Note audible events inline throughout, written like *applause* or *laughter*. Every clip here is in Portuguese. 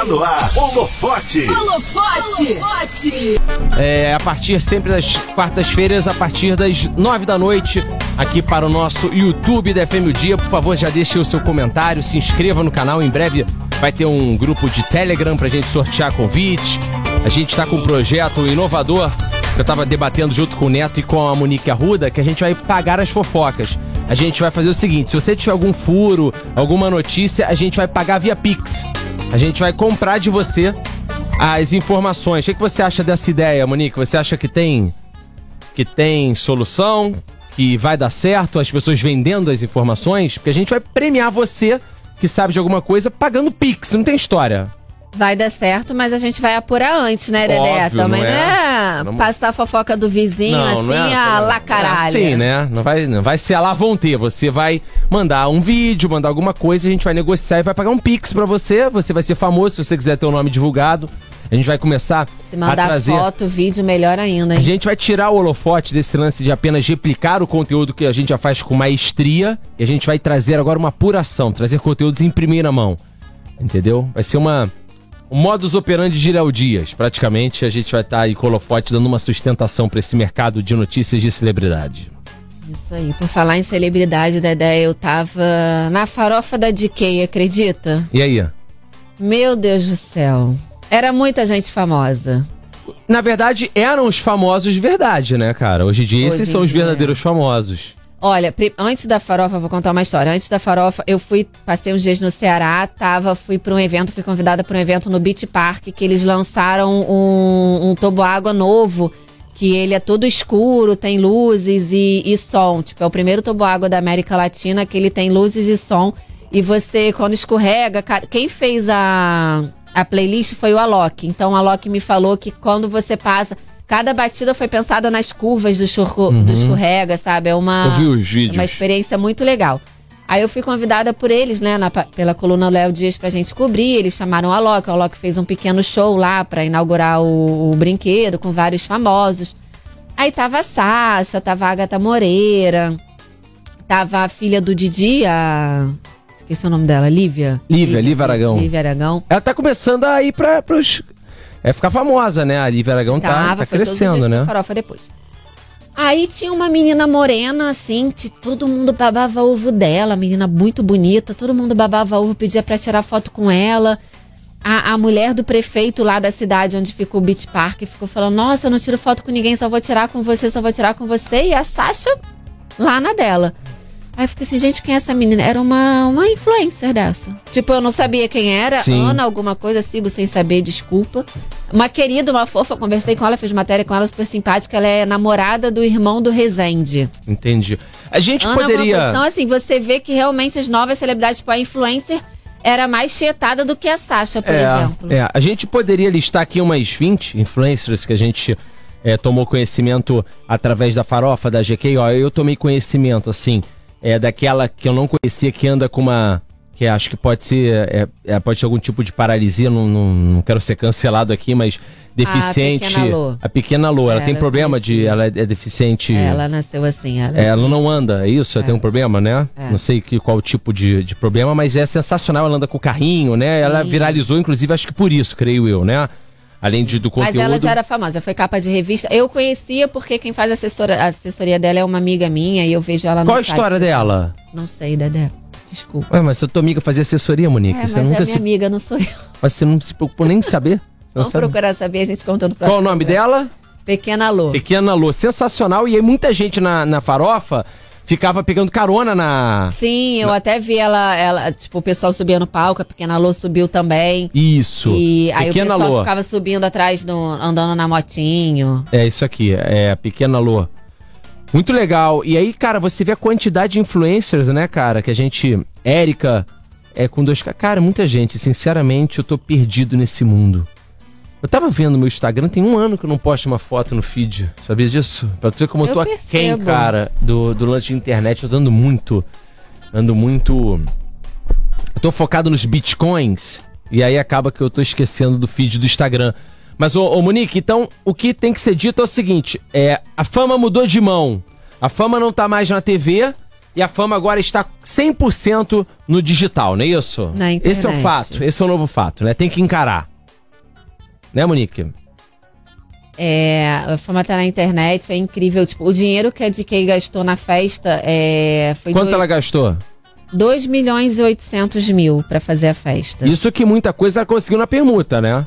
Tá no ar, Holofote. Holofote. É, a partir sempre das quartas-feiras, a partir das nove da noite, aqui para o nosso YouTube da FM o Dia. Por favor, já deixe o seu comentário, se inscreva no canal. Em breve vai ter um grupo de Telegram pra gente sortear convite. A gente tá com um projeto inovador que eu tava debatendo junto com o Neto e com a Monique Arruda, que a gente vai pagar as fofocas. A gente vai fazer o seguinte: se você tiver algum furo, alguma notícia, a gente vai pagar via Pix. A gente vai comprar de você as informações. O que, você acha dessa ideia, Monique? Você acha que tem que tem solução, que vai dar certo, as pessoas vendendo as informações? Porque a gente vai premiar você que sabe de alguma coisa pagando Pix, não tem história. Vai dar certo, mas a gente vai apurar antes, né, Dedé? Óbvio, Também não não é? é Não- passar a fofoca do vizinho assim, a lá caralho. Sim, né? Não vai, não vai ser a lá vão ter. Você vai mandar um vídeo, mandar alguma coisa, a gente vai negociar e vai pagar um Pix pra você. Você vai ser famoso se você quiser ter o nome divulgado. A gente vai começar Se a mandar trazer. foto, vídeo, melhor ainda, A hein? gente vai tirar o holofote desse lance de apenas replicar o conteúdo que a gente já faz com maestria e a gente vai trazer agora uma apuração, trazer conteúdos em primeira mão. Entendeu? Vai ser uma um modus operandi de Léo Dias. Praticamente a gente vai estar aí com o holofote dando uma sustentação para esse mercado de notícias de celebridade. Isso aí. Por falar em celebridade, Dedé, eu tava na farofa da DK, acredita? E aí? Meu Deus do céu. Era muita gente famosa. Na verdade, eram os famosos de verdade, né, cara? Hoje em dia, Hoje esses são os dia. verdadeiros famosos. Olha, antes da farofa, vou contar uma história. Antes da farofa, eu fui, passei uns dias no Ceará, tava, fui para um evento, fui convidada para um evento no Beach Park, que eles lançaram um, um toboágua novo, que ele é todo escuro, tem luzes e, e som. Tipo, é o primeiro toboágua da América Latina que ele tem luzes e som. E você, quando escorrega, cara, quem fez a, a playlist foi o Alok. Então, o Alok me falou que quando você passa. Cada batida foi pensada nas curvas do, churro, do escorrega, sabe? É uma. É. Uma experiência muito legal. Aí eu fui convidada por eles, né, na pela coluna Léo Dias pra gente cobrir. Eles chamaram o Alok. O Alok fez um pequeno show lá pra inaugurar o, o brinquedo com vários famosos. Aí tava a Sasha, tava a Agatha Moreira, tava a filha do Didi, a. Esqueci o nome dela, Lívia. Lívia, Lívia Aragão. Lívia Aragão. Ela tá começando a ir pra, pros. É ficar famosa, né? A Lívia Aragão tá, Tava, tá foi todos os crescendo, dias né? farofa depois. Aí tinha uma menina morena, assim, que todo mundo babava ovo dela, menina muito bonita, todo mundo babava ovo, pedia pra tirar foto com ela. A, a mulher do prefeito lá da cidade onde fica o Beach Park ficou falando: Nossa, eu não tiro foto com ninguém, só vou tirar com você, só vou tirar com você. E a Sasha lá na dela. Aí eu fiquei assim, gente, quem é essa menina? Era uma, uma influencer dessa. Tipo, eu não sabia quem era, Sim. Ana, alguma coisa, sigo sem saber, desculpa. Uma querida, uma fofa, conversei com ela, fiz matéria com ela, super simpática. Ela é namorada do irmão do Rezende. Entendi. A gente Ana, poderia. Então, assim, você vê que realmente as novas celebridades, tipo, a influencer era mais chetada do que a Sasha, por exemplo. É, a gente poderia listar aqui umas 20 influencers que a gente é, tomou conhecimento através da farofa da GK. Ó, eu tomei conhecimento, assim, é, daquela que eu não conhecia que anda com uma. Que acho que pode ser. é, é, pode ter algum tipo de paralisia, não, não, não quero ser cancelado aqui, mas deficiente. Pequena Lô. A pequena Lô. Ela É, tem ela problema de. Ela é, é deficiente. Ela nasceu assim, ela. É, ela não anda, é isso? Ela tem um problema, né? É. Não sei que, qual tipo de, de problema, mas é sensacional. Ela anda com o carrinho, né? Ela Sim. viralizou, inclusive, acho que por isso, creio eu, né? Além de, do Mas conteúdo. ela já era famosa, foi capa de revista. Eu conhecia porque quem faz assessora, a assessoria dela é uma amiga minha e eu vejo ela no Qual a site. história dela? Não sei, Dedé. Desculpa. Ué, mas sua tua amiga fazia assessoria, Monique. É, você mas é nunca minha se. amiga, não sou eu. Mas você não se preocupou nem em saber? *laughs* Vamos sabe? procurar saber, a gente conta no próximo. Qual o nome dela? Pequena Lô. Pequena Lô. Sensacional. E aí muita gente na, na farofa ficava pegando carona na. Sim, eu até vi ela, ela, tipo, o pessoal subia no palco, a Pequena Lô subiu também. Isso. E aí Pequena o pessoal Lô. ficava subindo atrás, no, andando na motinho. É isso aqui, é a Pequena Lô. Muito legal. E aí, cara, você vê a quantidade de influencers, né, cara? Que a gente. Érica é com dois. Cara, muita gente. Sinceramente, eu tô perdido nesse mundo. Eu tava vendo meu Instagram, tem um ano que eu não posto uma foto no feed. Sabia disso? Pra tu ver como eu, Eu tô aquém, percebo. cara, do, do lance de internet. Eu tô andando muito. Ando muito. Eu tô focado nos bitcoins. E aí acaba que eu tô esquecendo do feed do Instagram. Mas, ô, ô Monique, então o que tem que ser dito é o seguinte: é, a fama mudou de mão. A fama não tá mais na TV. E e a fama agora está 100% no digital, não é isso? Na internet. Esse é o fato, esse é o novo fato, né? Tem que encarar. Né, Monique? É, a fama tá na internet, é incrível. Tipo, o dinheiro que a DK gastou na festa é, foi Quanto ela gastou? 2 milhões e 800 mil pra fazer a festa. Isso que muita coisa ela conseguiu na permuta, né?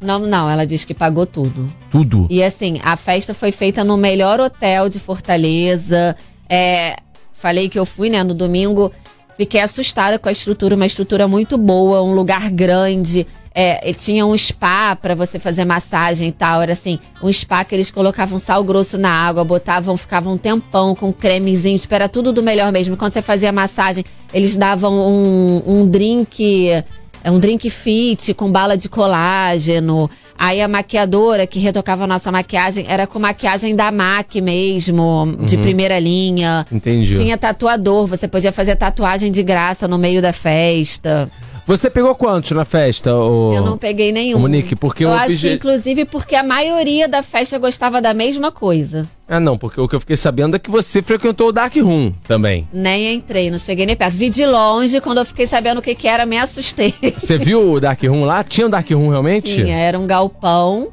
Não, não, ela diz que pagou tudo. Tudo. E assim, a festa foi feita no melhor hotel de Fortaleza. É, falei que eu fui, né, no domingo. Fiquei assustada com a estrutura, uma estrutura muito boa, um lugar grande. É, e tinha um spa pra você fazer massagem e tal. Era assim, um spa que eles colocavam sal grosso na água, botavam, ficavam um tempão com cremezinho. Tipo, era tudo do melhor mesmo. Quando você fazia massagem, eles davam um, um drink. É um drink fit com bala de colágeno. Aí a maquiadora que retocava a nossa maquiagem era com maquiagem da MAC mesmo, de primeira linha. Entendi. Tinha tatuador, você podia fazer tatuagem de graça no meio da festa. Você pegou quantos na festa? ô- Eu não peguei nenhum. Monique, porque eu o acho obje- que, inclusive, porque a maioria da festa gostava da mesma coisa. Ah, não, porque o que eu fiquei sabendo é que você frequentou o Dark Room também. Nem entrei, não cheguei nem perto. Vi de longe, quando eu fiquei sabendo o que, que era, me assustei. Você viu o Dark Room lá? Tinha um Dark Room realmente? Tinha, era um galpão.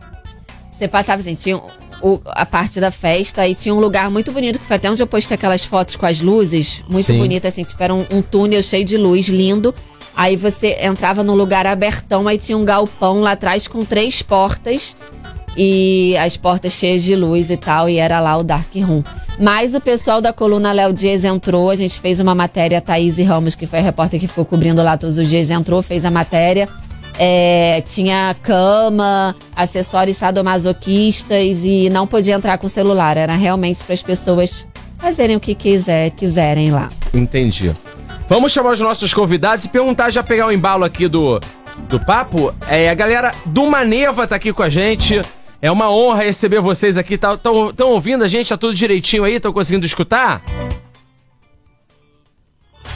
Você passava assim, tinha o- a parte da festa e tinha um lugar muito bonito, que foi até onde eu postei aquelas fotos com as luzes. Muito Sim. bonita, assim, tipo, era um, um túnel cheio de luz, lindo. Aí você entrava num lugar abertão, aí tinha um galpão lá atrás com três portas. E as portas cheias de luz e tal, e era lá o Dark Room. Mas o pessoal da coluna Léo Dias entrou, a gente fez uma matéria, a Thaís Ramos, que foi a repórter que ficou cobrindo lá todos os dias, entrou, fez a matéria. É, tinha cama, acessórios sadomasoquistas e não podia entrar com celular. Era realmente para as pessoas fazerem o que quiser, quiserem lá. Entendi. Vamos chamar os nossos convidados e perguntar, já pegar o embalo aqui do, do papo. É, a galera do Maneva tá aqui com a gente. É uma honra receber vocês aqui. Estão tá, tão- ouvindo a gente? Tá tudo direitinho aí? Estão conseguindo escutar?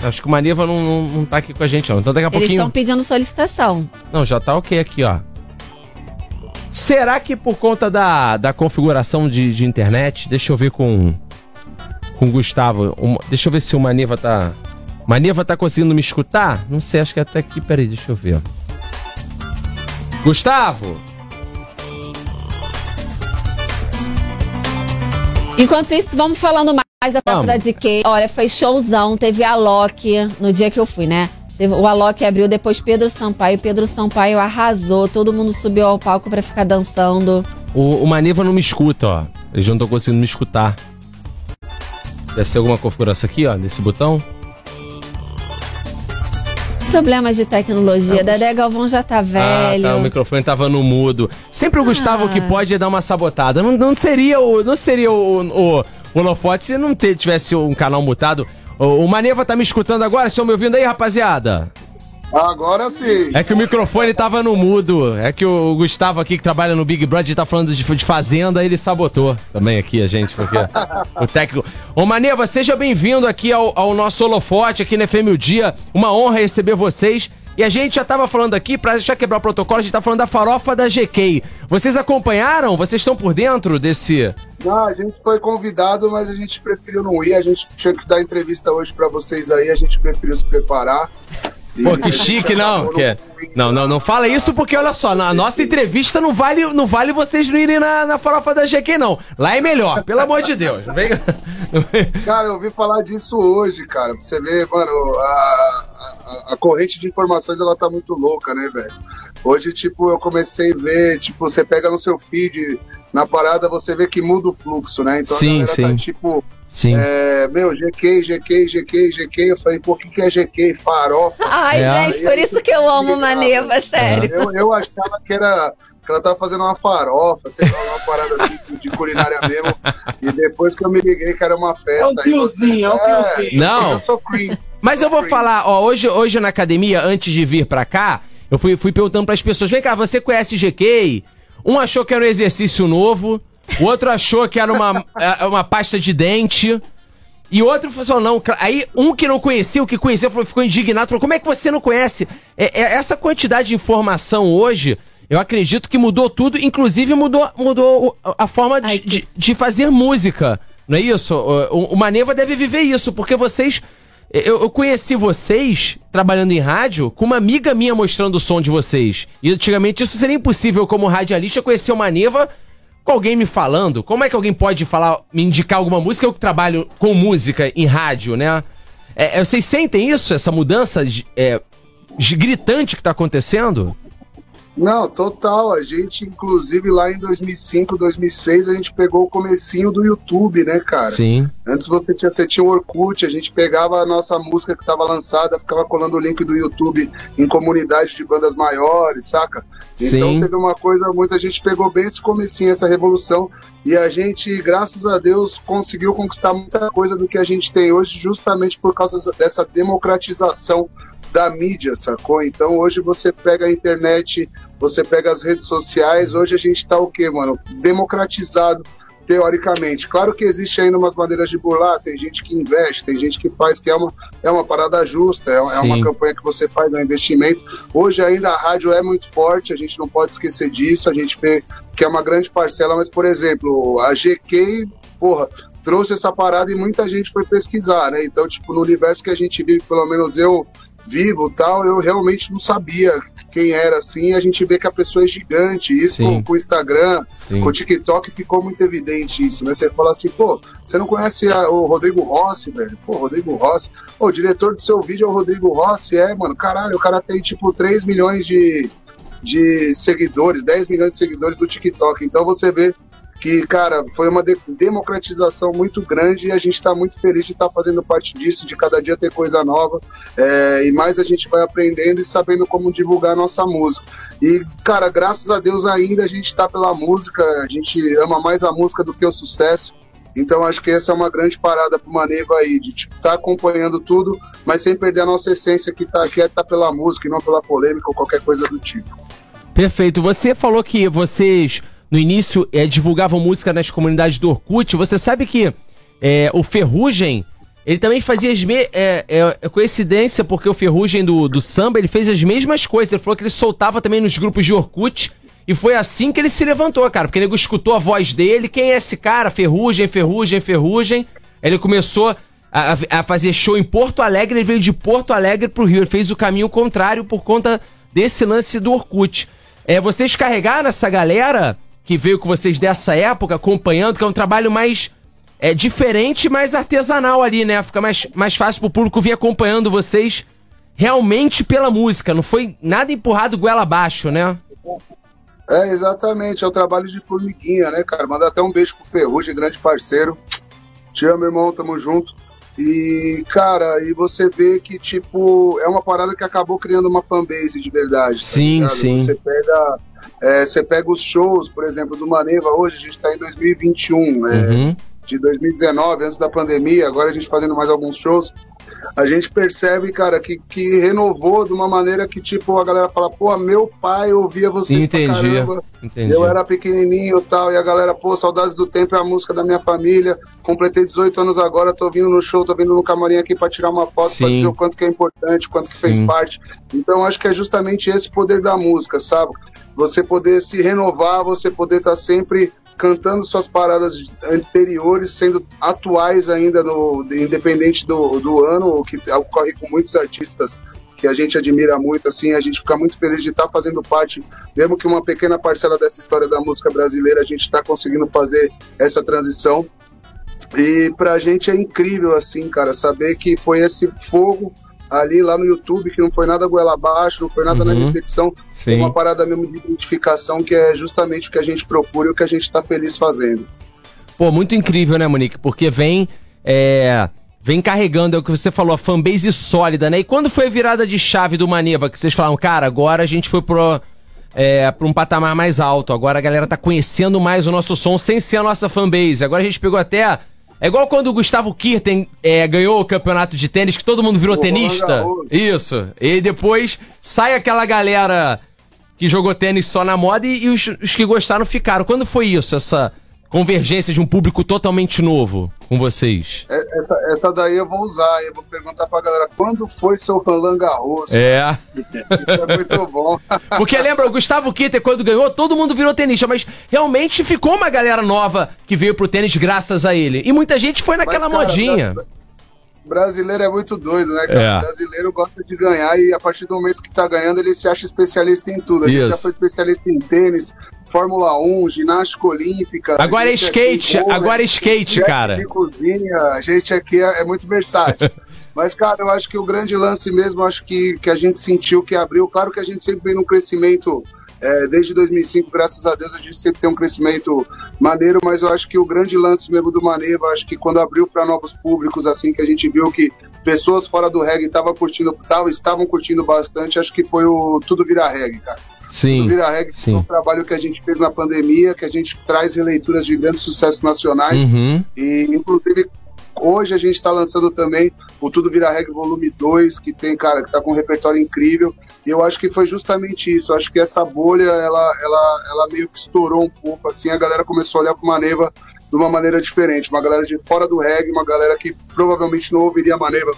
Acho que o Maneva não, não, não tá aqui com a gente, não. Então daqui a Eles pouquinho. estão pedindo solicitação. Não, já tá ok aqui, ó. Será que por conta da, da configuração de, de internet, deixa eu ver com com o Gustavo, um- deixa eu ver se o Maneva tá Maneva tá conseguindo me escutar? Não sei, acho que até aqui, peraí, deixa eu ver. Gustavo! Enquanto isso, vamos falando mais da prova da DK. Olha, foi showzão. Teve a Loki no dia que eu fui, né? O Alok abriu, depois Pedro Sampaio. Pedro Sampaio arrasou. Todo mundo subiu ao palco pra ficar dançando. O, o Maneva não me escuta, ó. Eles não estão conseguindo me escutar. Deve ser alguma configuração aqui, ó, nesse botão. Problemas de tecnologia. Dedé Galvão já tá velho. Ah, tá, o microfone tava no mudo. Sempre o Gustavo que pode dar uma sabotada. Não, não seria o não seria o, o, o holofote se não tivesse um canal mutado. O, o Maneva tá me escutando agora? Estão me ouvindo aí, rapaziada? Agora sim. É que o microfone tava no mudo. É que o Gustavo aqui que trabalha no Big Brother tá falando de, de fazenda, ele sabotou também aqui a gente, porque o técnico. Ô Maneva, seja bem-vindo aqui ao, ao nosso holofote aqui na FM o Dia. Uma honra receber vocês. E a gente já tava falando aqui, pra já quebrar o protocolo, a gente tá falando da farofa da GK. Vocês acompanharam? Vocês estão por dentro desse. Não, a gente foi convidado, mas a gente preferiu não ir. A gente tinha que dar entrevista hoje pra vocês aí, a gente preferiu se preparar. Pô, que chique, não. Que... é- Não, não, não fala isso porque olha só, na nossa entrevista não vale, não vale vocês não irem na, na farofa da GQ, não. Lá é melhor, pelo amor de Deus. Cara, eu ouvi falar disso hoje, cara. Pra você ver, mano, a, a, a corrente de informações ela tá muito louca, né, velho? Hoje, tipo, eu comecei a ver, tipo, você pega no seu feed, na parada, você vê que muda o fluxo, né? Então Sim, a galera sim. tá tipo, Sim. é, meu, GQ, GQ, GQ, GQ. Eu falei, pô, o que, que é GQ? Farofa. Ai, É. gente, por isso que eu amo Maneva, sério. Eu, eu achava que era. Que ela tava fazendo uma farofa, sei lá, uma parada assim de culinária mesmo. E depois que eu me liguei que era uma festa. É um aí tiozinho, é um vocês- tiozinho. Não. Eu sou cream. Mas eu vou falar, ó, hoje, hoje na academia, antes de vir pra cá, eu fui, fui perguntando pras pessoas: vem cá, você conhece GK? Um achou que era um exercício novo, o outro achou que era uma, é, uma pasta de dente. E outro falou, não, cla- aí um que não conhecia, o que conhecia, falou, ficou indignado, falou, como é que você não conhece? É, é, essa quantidade de informação hoje, eu acredito que mudou tudo, inclusive mudou, mudou a forma de, Ai, que- de, de fazer música. Não é isso? O, o Maneva deve viver isso, porque vocês. Eu, eu, conheci vocês trabalhando em rádio com uma amiga minha mostrando o som de vocês. E antigamente isso seria impossível como radialista conhecer o Maneva com alguém me falando. Como é que alguém pode falar, me indicar alguma música? Eu que trabalho com música em rádio, né? É, é vocês sentem isso, essa mudança é, gritante que está acontecendo? Não, total. A gente, inclusive, lá em 2005, 2006, a gente pegou o comecinho do YouTube, né, cara? Sim. Antes você tinha, você tinha o Orkut, a gente pegava a nossa música que estava lançada, ficava colando o link do YouTube em comunidade de bandas maiores, saca? Então Sim. teve uma coisa, muita gente pegou bem esse comecinho, essa revolução, e a gente, graças a Deus, conseguiu conquistar muita coisa do que a gente tem hoje, justamente por causa dessa democratização da mídia, sacou? Então hoje você pega a internet, você pega as redes sociais, hoje a gente tá o quê, mano? Democratizado, teoricamente. Claro que existe ainda umas maneiras de burlar, tem gente que investe, tem gente que faz, que é uma, é uma parada justa, é, é uma campanha que você faz no investimento. Hoje ainda a rádio é muito forte, a gente não pode esquecer disso, a gente vê que é uma grande parcela, mas, por exemplo, a GK, porra, trouxe essa parada e muita gente foi pesquisar, né? Então, tipo, no universo que a gente vive, pelo menos eu vivo tal, eu realmente não sabia quem era assim. A gente vê que a pessoa é gigante. Isso com, com, o Instagram, Sim. com o TikTok ficou muito evidente isso, né? Você fala assim, pô, você não conhece a, o Rodrigo Rossi, velho? Pô, Rodrigo Rossi. Pô, o diretor do seu vídeo é o Rodrigo Rossi, é, mano. Caralho, o cara tem tipo 3 milhões de, de seguidores, 10 milhões de seguidores do TikTok. Então você vê que, cara, foi uma de democratização muito grande e a gente está muito feliz de estar tá fazendo parte disso, de cada dia ter coisa nova é, e mais a gente vai aprendendo e sabendo como divulgar a nossa música. E, cara, graças a Deus ainda a gente está pela música, a gente ama mais a música do que o sucesso. Então acho que essa é uma grande parada pro Maneva aí, de estar tipo, tá acompanhando tudo, mas sem perder a nossa essência que, tá, que é tá pela música e não pela polêmica ou qualquer coisa do tipo. Perfeito. Você falou que vocês no início é, divulgavam música nas comunidades do Orkut. Você sabe que é, o Ferrugem, ele também fazia as mesmas. É, é, é, coincidência, porque o Ferrugem do, do samba, ele fez as mesmas coisas. Ele falou que ele soltava também nos grupos de Orkut. E foi assim que ele se levantou, cara. Porque ele escutou a voz dele. Quem é esse cara? Ferrugem, Ferrugem, Ferrugem. Ele começou a, a, fazer show em Porto Alegre. Ele veio de Porto Alegre pro Rio. Ele fez o caminho contrário por conta desse lance do Orkut. É, vocês carregaram essa galera que veio com vocês dessa época, acompanhando, que é um trabalho mais é, diferente, mais artesanal ali, né? Fica mais, mais fácil pro público vir acompanhando vocês realmente pela música. Não foi nada empurrado goela abaixo, né? É, exatamente. É o trabalho de formiguinha, né, cara? Manda até um beijo pro Ferrugem, grande parceiro. Te amo, irmão, tamo junto. E, cara, e você vê que, tipo, é uma parada que acabou criando uma fanbase de verdade. Tá sim, ligado? sim. Você pega é, você pega os shows, por exemplo, do Maneva, hoje a gente está em 2021, né? Uhum. de 2019, antes da pandemia, agora a gente fazendo mais alguns shows, a gente percebe, cara, que, que renovou de uma maneira que, tipo, a galera fala, pô, meu pai ouvia vocês entendi, pra caramba, entendi. eu era pequenininho e tal, e a galera, pô, Saudades do Tempo é a música da minha família, completei 18 anos agora, tô vindo no show, tô vindo no camarim aqui pra tirar uma foto, Sim. pra dizer o quanto que é importante, quanto que Sim. fez parte. Então, acho que é justamente esse poder da música, sabe? Você poder se renovar, você poder estar tá sempre cantando suas paradas anteriores, sendo atuais ainda, no, independente do, do ano, o que ocorre com muitos artistas que a gente admira muito, assim, a gente fica muito feliz de estar tá fazendo parte, mesmo que uma pequena parcela dessa história da música brasileira, a gente está conseguindo fazer essa transição. E pra gente é incrível, assim, cara, saber que foi esse fogo ali lá no YouTube, que não foi nada goela abaixo, não foi nada uhum. na repetição, foi uma parada mesmo de identificação que é justamente o que a gente procura e o que a gente está feliz fazendo. Pô, muito incrível, né, Monique? Porque vem. É, vem carregando, é o que você falou, a fanbase sólida, né? E quando foi a virada de chave do Maneva, que vocês falaram, cara, agora a gente foi pro. É, para um patamar mais alto. Agora a galera tá conhecendo mais o nosso som sem ser a nossa fanbase. Agora a gente pegou até é igual quando o Gustavo Kirten é, ganhou o campeonato de tênis, que todo mundo virou tenista. Isso. E depois sai aquela galera que jogou tênis só na moda e, e os, os, que gostaram ficaram. Quando foi isso? Essa. Convergência de um público totalmente novo com vocês? É, essa, essa daí eu vou usar, eu vou perguntar pra galera, quando foi seu Roland Garros? É. Isso é muito bom. *laughs* Porque lembra, o Gustavo Kitter, quando ganhou, todo mundo virou tenista, mas realmente ficou uma galera nova que veio pro tênis graças a ele. E muita gente foi naquela Mas, cara, modinha. Brasileiro é muito doido, né, cara? É. Brasileiro gosta de ganhar e a partir do momento que tá ganhando, ele se acha especialista em tudo. A gente Isso. já foi especialista em tênis, Fórmula 1, ginástica olímpica. Agora é aqui skate, vôlei, agora é skate, cara. Cozinha, a gente aqui é, é muito versátil. *laughs* Mas, cara, eu acho que o grande lance mesmo, acho que, que a gente sentiu que abriu. Claro que a gente sempre vem num crescimento, é, desde 2005, graças a Deus, a gente sempre tem um crescimento maneiro, mas eu acho que o grande lance mesmo do Maneva, eu acho que quando abriu para novos públicos, assim, que a gente viu que pessoas fora do reggae estavam curtindo, tavam, estavam curtindo bastante, acho que foi o Tudo Vira Reggae, cara. Tudo Sim. Vira Reggae sim. foi um trabalho que a gente fez na pandemia, que a gente traz releituras de grandes sucessos nacionais. Uhum. E, inclusive, hoje a gente está lançando também o Tudo Vira Reggae Volume 2, que tem, cara, que tá com um repertório incrível. E eu acho que foi justamente isso. Eu acho que essa bolha, ela, ela, ela meio que estourou um pouco, assim, a galera começou a olhar para Maneva de uma maneira diferente. Uma galera de fora do reggae, uma galera que provavelmente não ouviria Maneva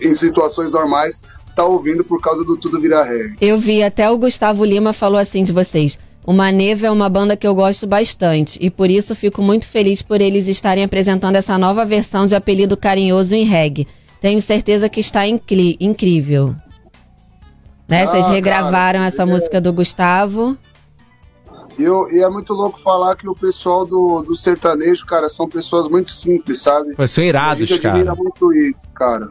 em situações normais, tá ouvindo por causa do Tudo Vira Reggae. Eu vi, até o Gustavo Lima falou assim de vocês. O Maneva é uma banda que eu gosto bastante e por isso fico muito feliz por eles estarem apresentando essa nova versão de apelido carinhoso em reggae. Tenho certeza que está incri- incrível. Né? Ah, Vocês cara, regravaram essa é. música do Gustavo. E, eu- e é muito louco falar que o pessoal do, do sertanejo, cara, são pessoas muito simples, sabe? Pô, São a irados, gente admira cara. muito isso, cara.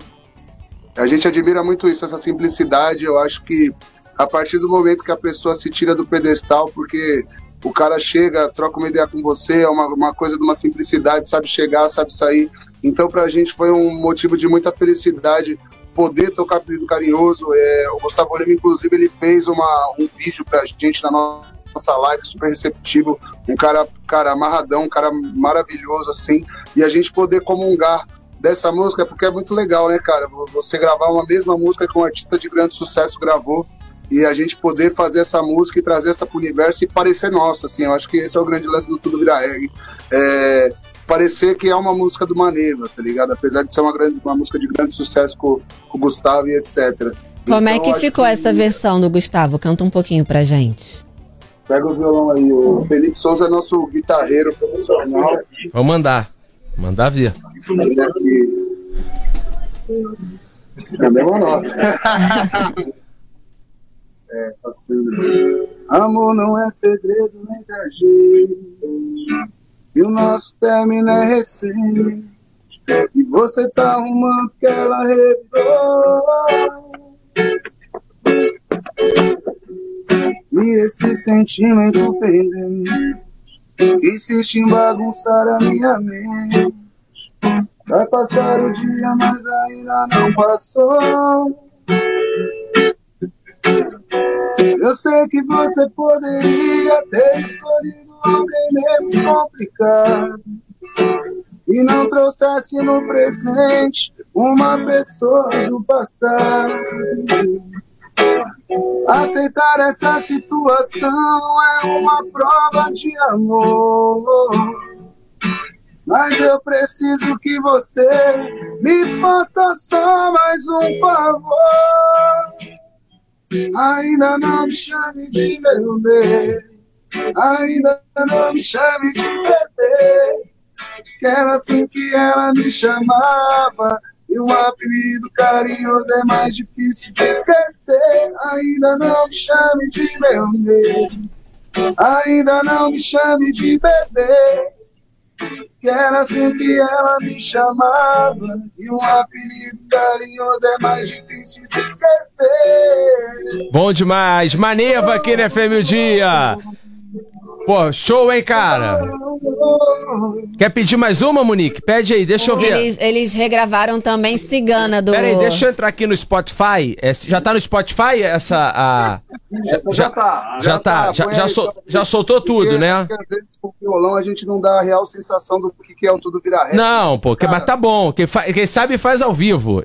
A gente admira muito isso, essa simplicidade. Eu acho que a partir do momento que a pessoa se tira do pedestal, porque o cara chega, troca uma ideia com você, é uma, uma coisa de uma simplicidade, sabe chegar, sabe sair. Então, pra gente foi um motivo de muita felicidade poder tocar Apelido Carinhoso. É, o Gustavo Lima, inclusive, ele fez uma, um vídeo pra gente na nossa live, super receptivo. Um cara, cara amarradão, um cara maravilhoso, assim. E a gente poder comungar dessa música, porque é muito legal, né, cara? Você gravar uma mesma música que um artista de grande sucesso gravou e a gente poder fazer essa música e trazer essa pro universo e parecer nossa, assim. Eu acho que esse é o grande lance do Tudo Vira Reggae. É, parecer que é uma música do Maneva, tá ligado? Apesar de ser uma, grande, uma música de grande sucesso com, com o Gustavo e etc. Como é Então, que acho ficou essa versão do Gustavo? Canta um pouquinho pra gente. Pega o violão aí. O Felipe Souza é nosso guitarreiro profissional. Vamos mandar. Mandar ver. Ele aqui. Cadê uma nota? *laughs* é. Amor não é segredo entre a gente. E o nosso término é recente. E você tá arrumando que ela revirou. E esse sentimento pendente insiste em bagunçar a minha mente. Vai passar o dia, mas ainda não passou. Eu sei que você poderia ter escolhido alguém menos complicado e não trouxesse no presente uma pessoa do passado. Aceitar essa situação é uma prova de amor. Mas eu preciso que você me faça só mais um favor. Ainda não me chame de meu bem. Ainda não me chame de bebê. Que era assim que ela me chamava. E um apelido carinhoso é mais difícil de esquecer. Ainda não me chame de meu bem. Ainda não me chame de bebê. Que era assim que ela me chamava. E um apelido carinhoso é mais difícil de esquecer. Bom demais. Maneva aqui na FM o Dia. Pô, show, hein, cara? Quer pedir mais uma, Monique? Pede aí, deixa eu ver. Eles, eles regravaram também Cigana do. Pera aí, deixa eu entrar aqui no Spotify. É, já tá no Spotify essa. A... Já, já, tá. já tá. Já, já, sol- então. já soltou tudo, Porque- né? porque às vezes com o violão a gente não dá a real sensação do que que é o tudo virar ré. Não, pô, que, mas tá bom. Quem, fa- quem sabe faz ao vivo.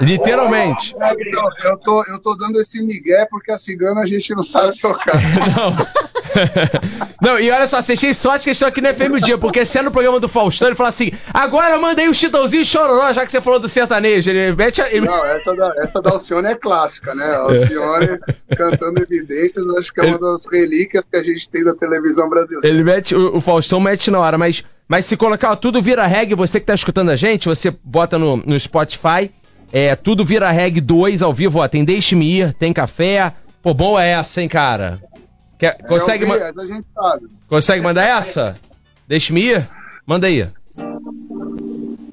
Literalmente. Eu, eu tô, eu tô dando esse migué porque a cigana a gente não sabe tocar. *laughs* Não. *laughs* Não, e olha só, vocês têm sorte que estão aqui no FM o Dia, porque se é no programa do Faustão, ele fala assim: agora manda aí o Chitãozinho Chororó, já que você falou do sertanejo. Ele mete a... Não, essa da, essa da Alcione é clássica, né? A Alcione cantando evidências, acho que é uma das relíquias que a gente tem da televisão brasileira. Ele mete, o, o Faustão mete na hora, mas, mas se colocar ó, tudo vira reggae, você que tá escutando a gente, você bota no, no Spotify, é tudo vira reggae 2 ao vivo, ó, tem Deixe-me Ir, tem café. Pô, boa é essa, hein, cara? Quer, consegue, é, o ma- que é, a gente sabe. consegue mandar essa? Deixe-me ir? Manda aí.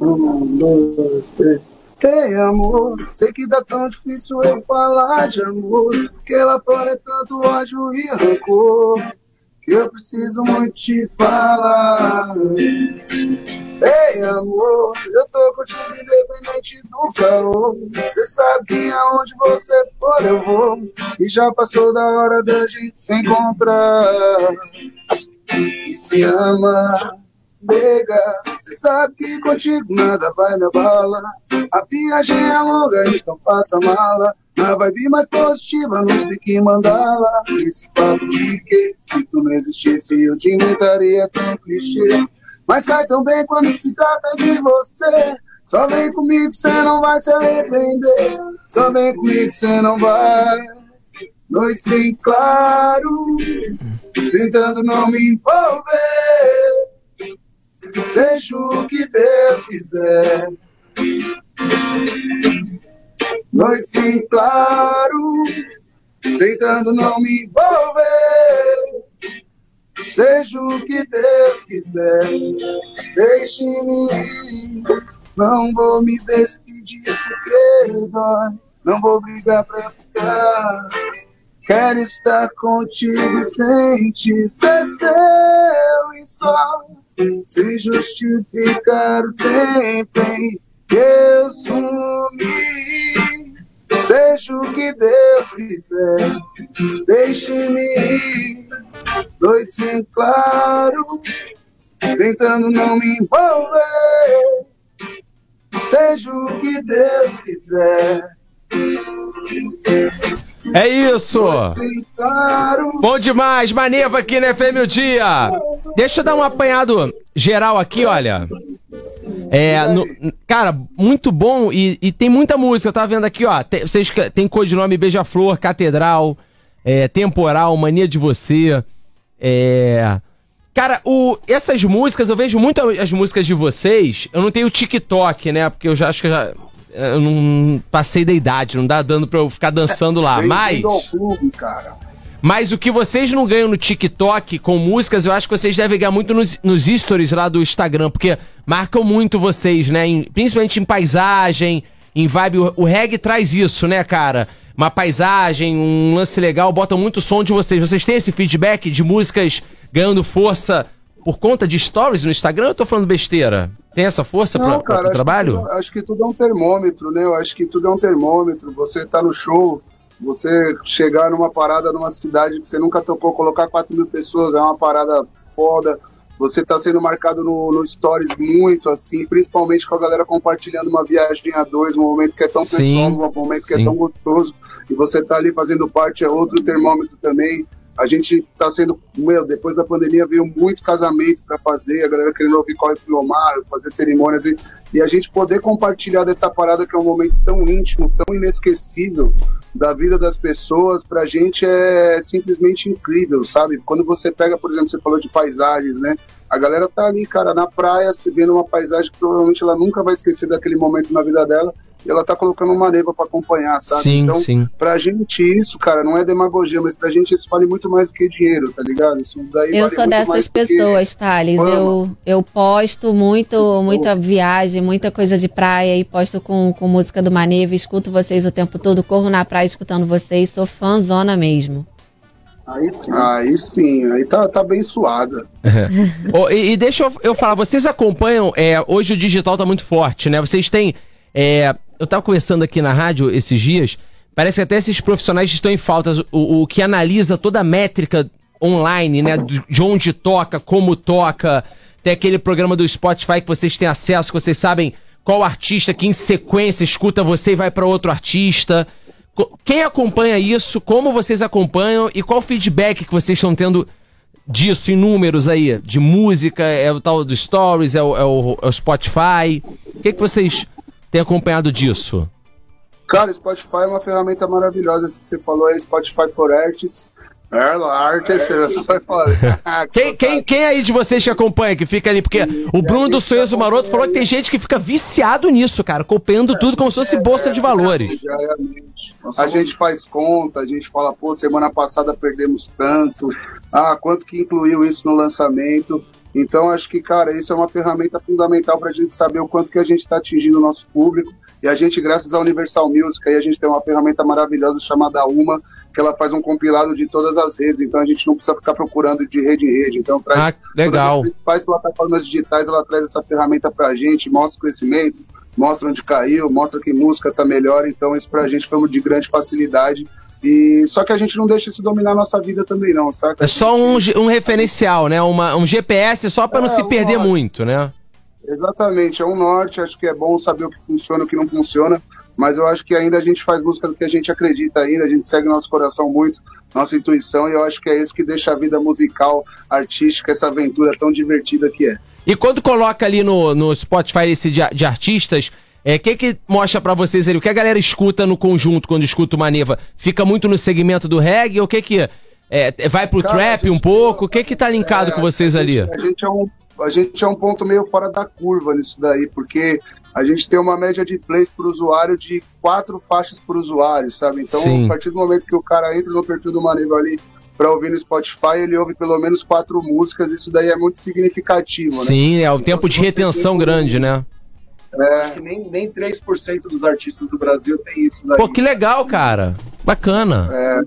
Um, dois, três. Tem amor, sei que dá tão difícil eu falar de amor. Que lá fora é tanto ódio e rancor. Eu preciso muito te falar. Ei, amor, eu tô contigo independente do calor. Cê sabe que aonde você for eu vou. E já passou da hora da gente se encontrar. E se ama. Nega, cê sabe que contigo nada vai me abalar. A viagem é longa, então faça mala. Na vibe mais positiva, não fique mandala. Esse papo de que, se tu não existisse, eu te inventaria tão clichê. Mas cai tão bem quando se trata de você. Só vem comigo, cê não vai se arrepender. Só vem comigo, cê não vai. Noite sem claro, tentando não me envolver. Seja o que Deus quiser. Noite sem claro, tentando não me envolver. Seja o que Deus quiser. Deixe-me ir. Não vou me despedir porque dói. Não vou brigar pra ficar. Quero estar contigo sem te ser seu e só. Sem justificar o tempo em que eu sumi. Seja o que Deus quiser, deixe-me ir. Noite sem claro, tentando não me envolver. Seja o que Deus quiser. É isso! Bom demais, Maneva aqui na FM o Dia. Deixa eu dar um apanhado geral aqui, olha. É, no- cara, muito bom e, e tem muita música. Eu tava vendo aqui, ó. Tem, vocês tem codinome Beija-Flor, Catedral, é, Temporal, Mania de Você. É. Cara, o, essas músicas, eu vejo muito as músicas de vocês. Eu não tenho TikTok, né? Porque eu já acho que eu já. Eu não passei da idade, não dá dando pra eu ficar dançando lá. Mas. Clube, cara. Mas o que vocês não ganham no TikTok com músicas, eu acho que vocês devem ganhar muito nos, nos stories lá do Instagram, porque marcam muito vocês, né? Em- principalmente em paisagem, em vibe. O, o reggae traz isso, né, cara? Uma paisagem, um lance legal, botam muito som de vocês. Vocês têm esse feedback de músicas ganhando força por conta de stories no Instagram ou eu tô falando besteira? Tem essa força pro acho trabalho? Que tudo, acho que tudo é um termômetro, né? Eu acho que tudo é um termômetro. Você tá no show, você chegar numa parada numa cidade que você nunca tocou, colocar 4 mil pessoas é uma parada foda. Você tá sendo marcado no, no Stories muito, assim, principalmente com a galera compartilhando uma viagem a dois, um momento que é tão Sim. pessoal, um momento que é Sim. tão gostoso, e você tá ali fazendo parte, é outro termômetro também. A gente tá sendo, meu, depois da pandemia veio muito casamento para fazer, a galera querendo ouvir Corre Pilomar, fazer cerimônias, e, e a gente poder compartilhar dessa parada que é um momento tão íntimo, tão inesquecível da vida das pessoas, pra gente é simplesmente incrível, sabe? Quando você pega, por exemplo, você falou de paisagens, né? A galera tá ali, cara, na praia, se vendo uma paisagem que provavelmente ela nunca vai esquecer daquele momento na vida dela, ela tá colocando uma neva para acompanhar, sabe? Sim, então, sim. pra gente isso, cara, não é demagogia, mas pra gente isso vale muito mais do que dinheiro, tá ligado? Isso daí Eu vale sou muito dessas mais do que- pessoas, Thales. Eu, eu posto muito, muita viagem, muita coisa de praia e posto com, com música do Maneva, escuto vocês o tempo todo, corro na praia escutando vocês, sou fãzona mesmo. Aí sim. Aí sim, aí tá, tá bem suada. *laughs* Ô, e, e deixa eu, eu falar, vocês acompanham, é, hoje o digital tá muito forte, né? Vocês têm, é, eu tava conversando aqui na rádio esses dias, parece que até esses profissionais estão em falta, o, o que analisa toda a métrica online, né? De onde toca, como toca, tem aquele programa do Spotify que vocês têm acesso, que vocês sabem qual artista que em sequência escuta você e vai pra outro artista. Quem acompanha isso, como vocês acompanham e qual feedback que vocês estão tendo disso em números aí? De música, é o tal do Stories, é o, é o, é o Spotify? O que, que vocês têm acompanhado disso? Cara, Spotify é uma ferramenta maravilhosa. que você falou aí, Spotify for Artists. Artists, *laughs* quem, quem, quem aí de vocês que acompanha, que fica ali? Porque o Bruno do Sorriso Maroto falou que tem gente que fica viciado nisso, cara, copiando tudo como se fosse bolsa de valores. A gente faz conta, a gente fala, pô, semana passada perdemos tanto, ah, quanto que incluiu isso no lançamento. Então, acho que, cara, isso é uma ferramenta fundamental para a gente saber o quanto que a gente está atingindo o nosso público. E a gente, graças à Universal Music, aí a gente tem uma ferramenta maravilhosa chamada Uma, que ela faz um compilado de todas as redes. Então, a gente não precisa ficar procurando de rede em rede. Então, traz ah, legal. todas as principais plataformas digitais, ela traz essa ferramenta para a gente, mostra o crescimento, mostra onde caiu, mostra que música está melhor. Então, isso para a gente foi de grande facilidade. E só que a gente não deixa isso dominar a nossa vida também, não, saca? É só um, um referencial, né? Uma, um GPS só para é, não se perder norte. muito, né? Exatamente, é um norte, acho que é bom saber o que funciona e o que não funciona, mas eu acho que ainda a gente faz música do que a gente acredita ainda, a gente segue nosso coração muito, nossa intuição, e eu acho que é isso que deixa a vida musical, artística, essa aventura tão divertida que é. E quando coloca ali no, no Spotify esse de, de artistas, é, que que mostra para vocês ali? O que a galera escuta no conjunto quando escuta uma Neva? Fica muito no segmento do reggae? Ou o que que é, vai pro Cara, trap um pouco? O que que tá linkado é, com vocês a ali? a gente é um a gente é um ponto meio fora da curva nisso daí, porque a gente tem uma média de plays por usuário de quatro faixas por usuário, sabe? Então, Sim. a partir do momento que o cara entra no perfil do Maneva ali para ouvir no Spotify, ele ouve pelo menos quatro músicas, isso daí é muito significativo, né? Sim, é o tempo então, de retenção grande, né? É, acho que nem, nem 3% dos artistas do Brasil tem isso daí. Pô, que legal, cara. Bacana. É,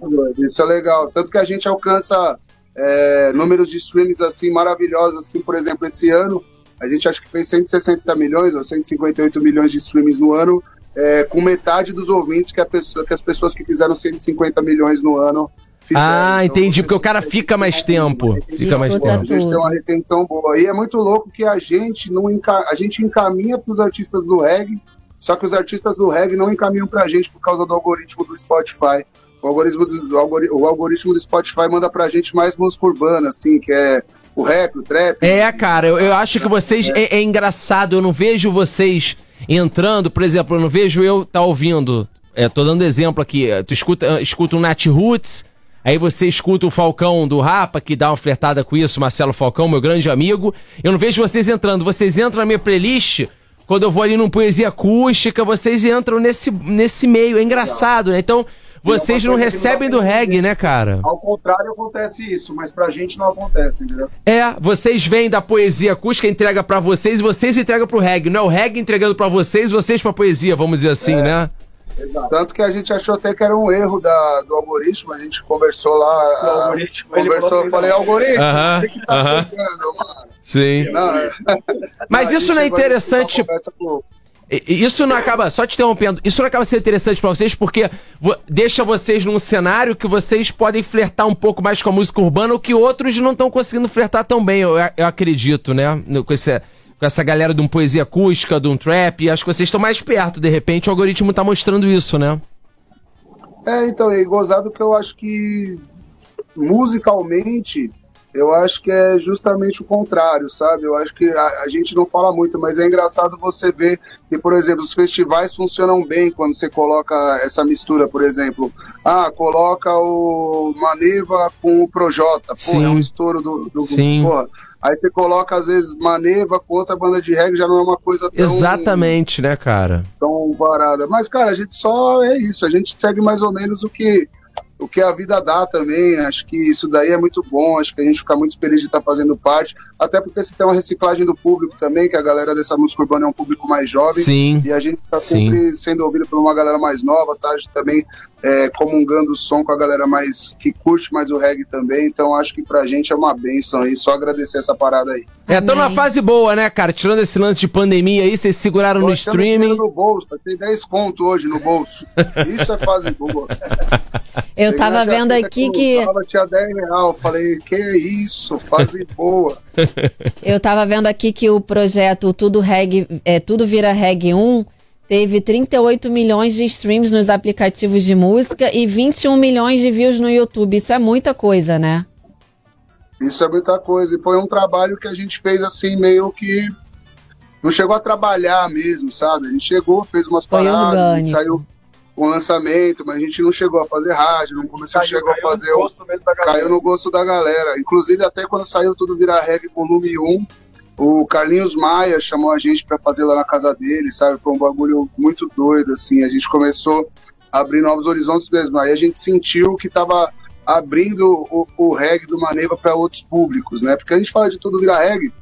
isso é legal. Tanto que a gente alcança é, números de streams assim maravilhosos, assim, por exemplo, esse ano a gente acho que fez 160 milhões ou 158 milhões de streams no ano, é, com metade dos ouvintes que, pessoa, que as pessoas que fizeram 150 milhões no ano Fizeram. Ah, então, entendi, porque o cara fica mais tempo. Fica mais tempo. A gente tem uma retenção boa. E é muito louco que a gente não enca... a gente encaminha para os artistas do reggae, só que os artistas do reggae não encaminham para a gente por causa do algoritmo do Spotify. O algoritmo do, o algoritmo do Spotify manda pra gente mais música urbana, assim, que é o rap, o trap. É, cara, eu, eu acho que vocês. É. É, é. engraçado, eu não vejo vocês entrando, por exemplo, eu não vejo eu tá ouvindo. É, tô dando exemplo aqui. Tu escuta, escuta um Nat Roots, aí você escuta o Falcão do Rapa, que dá uma flertada com isso, Marcelo Falcão, meu grande amigo. Eu não vejo vocês entrando. Vocês entram na minha playlist. Quando eu vou ali num poesia acústica, vocês entram nesse, nesse meio. É engraçado, né? Então, vocês não recebem do reggae, né, cara? Ao contrário, acontece isso, mas pra gente não acontece, entendeu? É, vocês vêm da poesia acústica, entrega para vocês e vocês entregam pro reggae. Não é o reggae entregando para vocês, vocês pra poesia, vamos dizer assim, é. né? Exato. Tanto que a gente achou até que era um erro da, do algoritmo, a gente conversou lá. O algoritmo, conversou, eu falei, algoritmo, uh -huh, o que, que tá uh -huh. pegando, mano? Sim. Não, é. *laughs* Mas isso não é interessante. Isso não acaba, só te interrompendo, isso não acaba sendo interessante para vocês porque deixa vocês num cenário que vocês podem flertar um pouco mais com a música urbana, o que outros não estão conseguindo flertar tão bem, eu, eu acredito, né? Com, esse, com essa galera de um poesia acústica, de um trap, acho que vocês estão mais perto, de repente o algoritmo tá mostrando isso, né? É, então, é gozado que eu acho que musicalmente eu acho que é justamente o contrário, sabe? Eu acho que a, a, gente não fala muito, mas é engraçado você ver que, por exemplo, os festivais funcionam bem quando você coloca essa mistura, por exemplo. Ah, coloca o Maneva com o Projota. Pô, é um estouro do, do Sim. Porra. Aí você coloca, às vezes, Maneva com outra banda de reggae, já não é uma coisa tão... Exatamente, né, cara? Tão varada. Mas, cara, a gente só é isso. A gente segue mais ou menos o que o que a vida dá também. Acho que isso daí é muito bom, acho que a gente fica muito feliz de estar fazendo parte, até porque você tem uma reciclagem do público também, que a galera dessa música urbana é um público mais jovem. Sim. E a gente está sempre sendo ouvido por uma galera mais nova, tá? A gente também é, comungando o som com a galera mais que curte mais o reggae também. Então acho que pra gente é uma benção aí, só agradecer essa parada aí. É, tô numa fase boa, né, cara? Tirando esse lance de pandemia aí, vocês seguraram no streaming. no bolso, tem 10 conto hoje no bolso. Isso é fase boa. *laughs* Eu tava vendo aqui que. Tava, tinha 10 real. Falei, que isso, fase boa. Eu tava vendo aqui que o projeto Tudo Reg, é, Tudo Vira Reg 1 teve 38 milhões de streams nos aplicativos de música e 21 milhões de views no YouTube. Isso é muita coisa, né? Isso é muita coisa. E foi um trabalho que a gente fez assim, meio que. Não chegou a trabalhar mesmo, sabe? A gente chegou, fez umas Foi paradas, saiu um lançamento, mas a gente não chegou a fazer rádio, não começou, Caiu- chegou a caiu no fazer. um- gosto mesmo da galera. Caiu no gosto da galera. Inclusive, até quando saiu Tudo Vira Reggae volume 1, o Carlinhos Maia chamou a gente pra fazer lá na casa dele, sabe? Foi um bagulho muito doido, assim. A gente começou a abrir novos horizontes mesmo. Aí a gente sentiu que tava abrindo o, o reggae do Maneva para outros públicos, né? Porque a gente fala de Tudo Vira Reggae,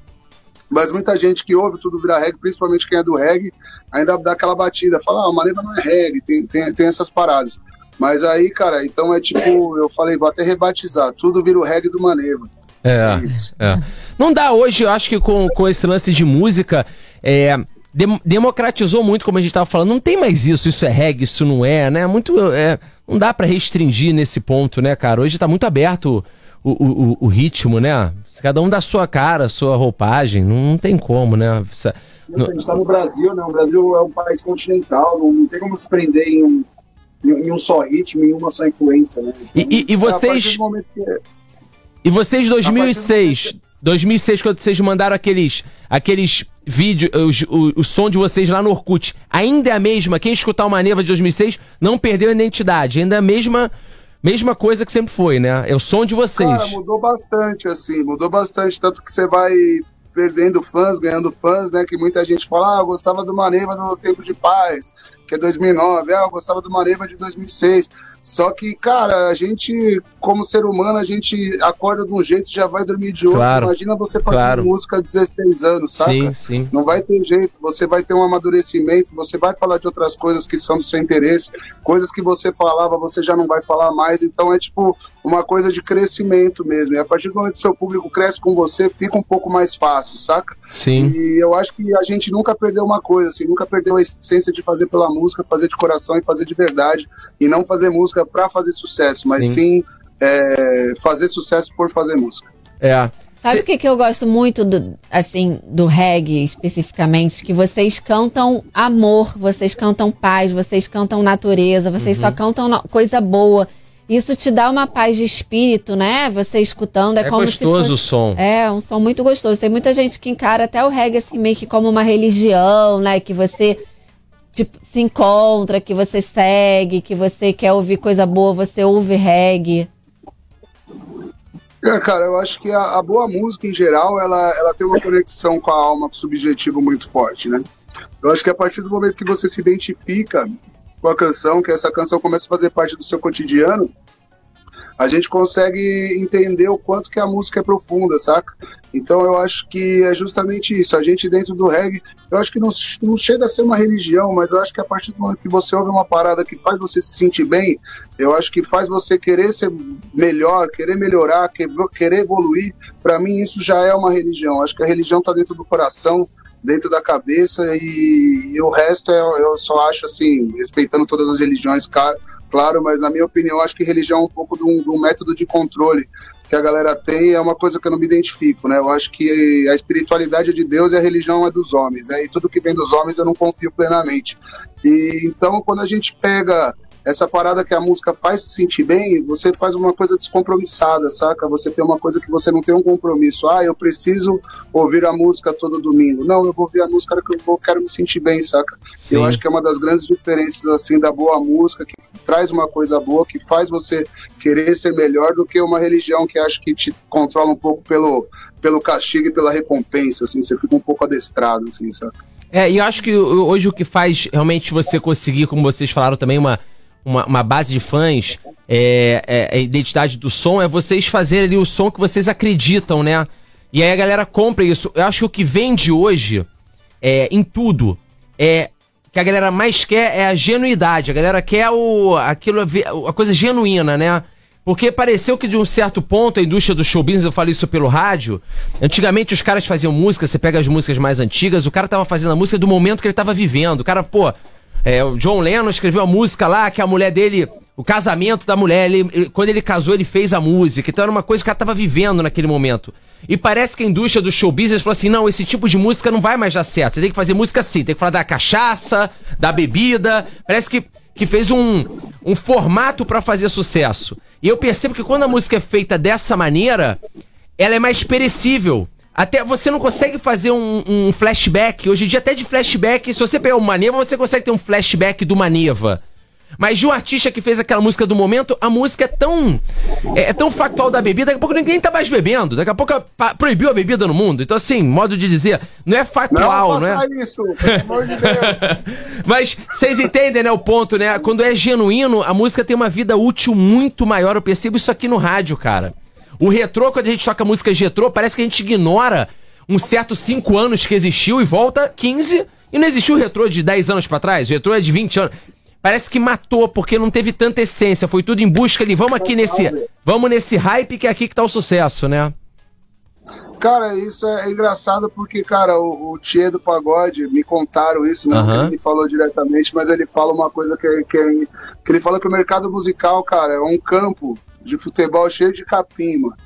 mas muita gente que ouve Tudo Vira Reggae, principalmente quem é do reggae, ainda dá aquela batida, fala, ah, o Maneva não é reggae, tem, tem, tem essas paradas. Mas aí, cara, então é tipo, eu falei, vou até rebatizar, tudo vira o reggae do Maneva. É, isso. é. Não dá hoje, eu acho que com, com esse lance de música, é, dem- democratizou muito, como a gente tava falando. Não tem mais isso, isso é reggae, isso não é, né? Muito, é, não dá pra restringir nesse ponto, né, cara? Hoje tá muito aberto o, o, o- o ritmo, né? Cada um dá sua cara, sua roupagem, não, não tem como, né? Essa- A gente está no Brasil, né? O Brasil é um país continental, não, não tem como se prender em um, em um só ritmo, em uma só influência, né? E- e- e a vocês- E vocês, A partir 2006, 2006, quando vocês mandaram aqueles, aqueles vídeos, os- o, o som de vocês lá no Orkut, ainda é a mesma? Quem escutar o Maneva de 2006 não perdeu a identidade, ainda é a mesma, mesma coisa que sempre foi, né? É o som de vocês. Cara, mudou bastante, assim, mudou bastante, tanto que você vai perdendo fãs, ganhando fãs, né, que muita gente fala, ah, eu gostava do Maneva no Tempo de Paz, que é 2009, ah, eu gostava do Maneva de 2006, só que, cara, a gente, como ser humano, a gente acorda de um jeito e já vai dormir de outro, Claro, imagina você fazendo claro. música há 16 anos, saca? sim, sim. Não vai ter jeito, você vai ter um amadurecimento, você vai falar de outras coisas que são do seu interesse, coisas que você falava, você já não vai falar mais, então é tipo uma coisa de crescimento mesmo. E a partir do momento que seu público cresce com você, fica um pouco mais fácil, saca? Sim. E eu acho que a gente nunca perdeu uma coisa, assim, nunca perdeu a essência de fazer pela música, fazer de coração e fazer de verdade, e não fazer música pra fazer sucesso, mas Sim. sim, é, fazer sucesso por fazer música. É. Sabe o que, que eu gosto muito do, assim, do reggae especificamente? Que vocês cantam amor, vocês cantam paz, vocês cantam natureza, vocês Uhum. só cantam coisa boa. Isso te dá uma paz de espírito, né? Você escutando, é, É como gostoso se o fosse... som. É, um som muito gostoso. Tem muita gente que encara até o reggae assim meio que como uma religião, né? Que você tipo, se encontra, que você segue, que você quer ouvir coisa boa, você ouve reggae. É, cara, eu acho que a, a boa música em geral, ela, ela tem uma conexão com a alma, subjetivo muito forte, né? Eu acho que a partir do momento que você se identifica com a canção, que essa canção começa a fazer parte do seu cotidiano, a gente consegue entender o quanto que a música é profunda, saca? Então eu acho que é justamente isso. A gente dentro do reggae, eu acho que não, não chega a ser uma religião, mas eu acho que a partir do momento que você ouve uma parada que faz você se sentir bem, eu acho que faz você querer ser melhor, querer melhorar, que- querer evoluir. Para mim isso já é uma religião. Acho que a religião tá dentro do coração, dentro da cabeça e, e o resto é, eu só acho assim, respeitando todas as religiões, ca- claro, mas na minha opinião acho que religião é um pouco de um, de um método de controle que a galera tem é uma coisa que eu não me identifico, né? Eu acho que a espiritualidade é de Deus e a religião é dos homens, né? E tudo que vem dos homens eu não confio plenamente. E então quando a gente pega essa parada que a música faz se sentir bem, você faz uma coisa descompromissada, saca? Você tem uma coisa que você não tem um compromisso. Ah, eu preciso ouvir a música todo domingo. Não, eu vou ouvir a música que eu vou- quero me sentir bem, saca? Sim. Eu acho que é uma das grandes diferenças assim da boa música, que traz uma coisa boa, que faz você querer ser melhor do que uma religião que acho que te controla um pouco pelo, pelo castigo e pela recompensa, assim, você fica um pouco adestrado, assim, sabe? É, e eu acho que hoje o que faz realmente você conseguir, como vocês falaram também, uma, uma, uma base de fãs, é, é, a identidade do som, é vocês fazerem ali o som que vocês acreditam, né? E aí a galera compra isso. Eu acho que o que vende hoje, é, em tudo, é que a galera mais quer é a genuidade. A galera quer o, aquilo, a coisa genuína, né? Porque pareceu que de um certo ponto a indústria do show business, eu falei isso pelo rádio, antigamente os caras faziam música, você pega as músicas mais antigas, o cara tava fazendo a música do momento que ele tava vivendo. O cara, pô, é, o John Lennon escreveu a música lá, que a mulher dele, o casamento da mulher, ele- ele- quando ele casou, ele fez a música. Então era uma coisa que o cara tava vivendo naquele momento. E parece que a indústria do show business falou assim: não, esse tipo de música não vai mais dar certo. Você tem que fazer música assim, tem que falar da cachaça, da bebida. Parece que, que fez um, um formato pra fazer sucesso. E eu percebo que quando a música é feita dessa maneira, ela é mais perecível. Até você não consegue fazer um, um flashback. Hoje em dia, até de flashback, se você pegar o Maneva, você consegue ter um flashback do Maneva. Mas de um artista que fez aquela música do momento, a música é tão. É, é tão factual da bebida, daqui a pouco ninguém tá mais bebendo. Daqui a pouco a, proibiu a bebida no mundo. Então, assim, modo de dizer, não é factual, não, não é? isso, pelo amor de Deus. *laughs* Mas vocês entendem, né, o ponto, né? Quando é genuíno, a música tem uma vida útil muito maior. Eu percebo isso aqui no rádio, cara. O retrô, quando a gente toca músicas retrô, parece que a gente ignora um certo 5 anos que existiu e volta 15 e não existiu o retrô de 10 anos para trás, o retrô é de 20 anos parece que matou, porque não teve tanta essência. Foi tudo em busca de vamos aqui nesse. Vamos nesse hype que é aqui que tá o sucesso, né? Cara, isso é engraçado porque, cara, o, o Tchê do Pagode, me contaram isso, não uhum. ele me falou diretamente, mas ele fala uma coisa que, que, que ele fala que o mercado musical, cara, é um campo de futebol cheio de capim, mano.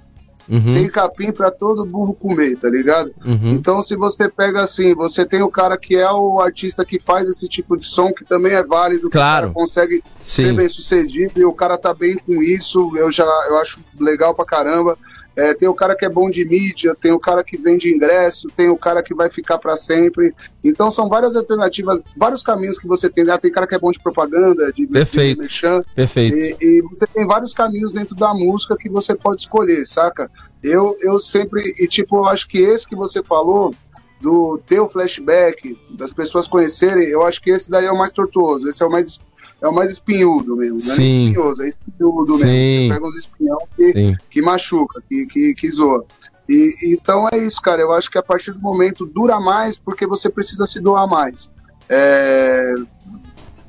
Uhum. Tem capim para todo burro comer, tá ligado? Uhum. Então, se você pega assim, você tem o cara que é o artista que faz esse tipo de som, que também é válido, claro. que consegue Sim. ser bem sucedido e o cara tá bem com isso, eu já eu acho legal pra caramba. É, tem o cara que é bom de mídia, tem o cara que vende ingresso, tem o cara que vai ficar para sempre. Então são várias alternativas, vários caminhos que você tem. Ah, tem cara que é bom de propaganda, de, Perfeito. de. Perfeito. E, e, você tem vários caminhos dentro da música que você pode escolher, saca? Eu, eu sempre, e tipo, eu acho que esse que você falou, do ter o flashback, das pessoas conhecerem, eu acho que esse daí é o mais tortuoso, esse é o mais é o mais espinhudo mesmo, não Sim. é espinhoso, é espinhudo Sim. mesmo. Você pega uns espinhão que, que machuca, que, que, que zoa. E, então é isso, cara. Eu acho que a partir do momento dura mais porque você precisa se doar mais. É,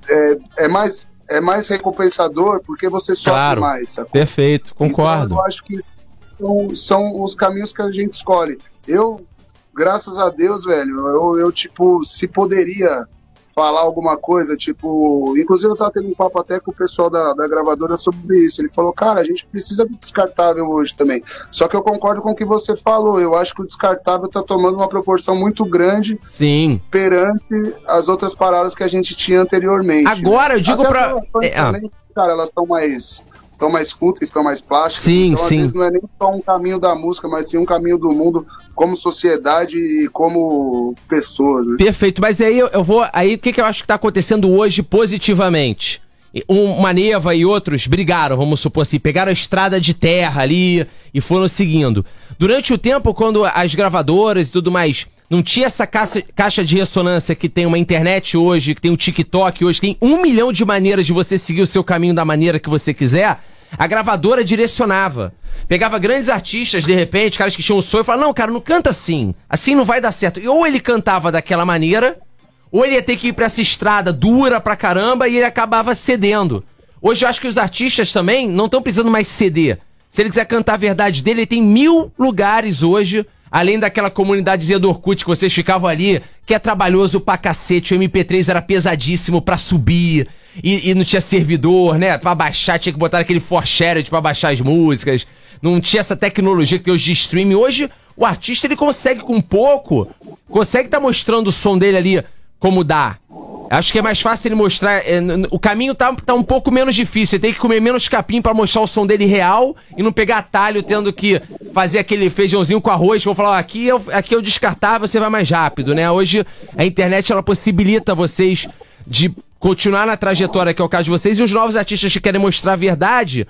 é, é mais é mais recompensador porque você sofre claro. mais. Sacou? Perfeito, concordo. Então, eu acho que são, são os caminhos que a gente escolhe. Eu, graças a Deus, velho, eu, eu tipo, se poderia falar alguma coisa, tipo. Inclusive, eu tava tendo um papo até com o pessoal da, da gravadora sobre isso. Ele falou, cara, a gente precisa do descartável hoje também. Só que eu concordo com o que você falou. Eu acho que o descartável tá tomando uma proporção muito grande Sim. perante as outras paradas que a gente tinha anteriormente. Agora, eu digo para É, ah. cara, elas estão mais estão mais fúteis, estão mais plásticos. Sim, então, sim. Às vezes não é nem só um caminho da música, mas sim um caminho do mundo como sociedade e como pessoas. Né? Perfeito, mas aí eu vou. Aí o que, que eu acho que está acontecendo hoje positivamente? Uma Neva e outros brigaram, vamos supor assim, pegaram a estrada de terra ali e foram seguindo. Durante o tempo, quando as gravadoras e tudo mais não tinha essa caixa, caixa de ressonância que tem uma internet hoje, que tem um TikTok hoje, tem um milhão de maneiras de você seguir o seu caminho da maneira que você quiser a gravadora direcionava. Pegava grandes artistas, de repente, caras que tinham um sonho, e falava: Não, cara, não canta assim. Assim não vai dar certo. E ou ele cantava daquela maneira, ou ele ia ter que ir pra essa estrada dura pra caramba e ele acabava cedendo. Hoje eu acho que os artistas também não estão precisando mais ceder. Se ele quiser cantar a verdade dele, ele tem mil lugares hoje, além daquela comunidade do Orkut que vocês ficavam ali, que é trabalhoso pra cacete. O MP3 era pesadíssimo pra subir e, e, não tinha servidor, né? Pra baixar, tinha que botar aquele for shared pra baixar as músicas. Não tinha essa tecnologia que tem hoje de streaming. Hoje, o artista ele consegue com pouco, consegue estar tá mostrando o som dele ali como dá. Acho que é mais fácil ele mostrar. É, o caminho tá, tá um pouco menos difícil. Ele tem que comer menos capim para mostrar o som dele real e não pegar atalho tendo que fazer aquele feijãozinho com arroz. Vou falar, ó, aqui, eu, aqui eu descartar, você vai mais rápido, né? Hoje a internet ela possibilita vocês de continuar na trajetória que é o caso de vocês e os novos artistas que querem mostrar a verdade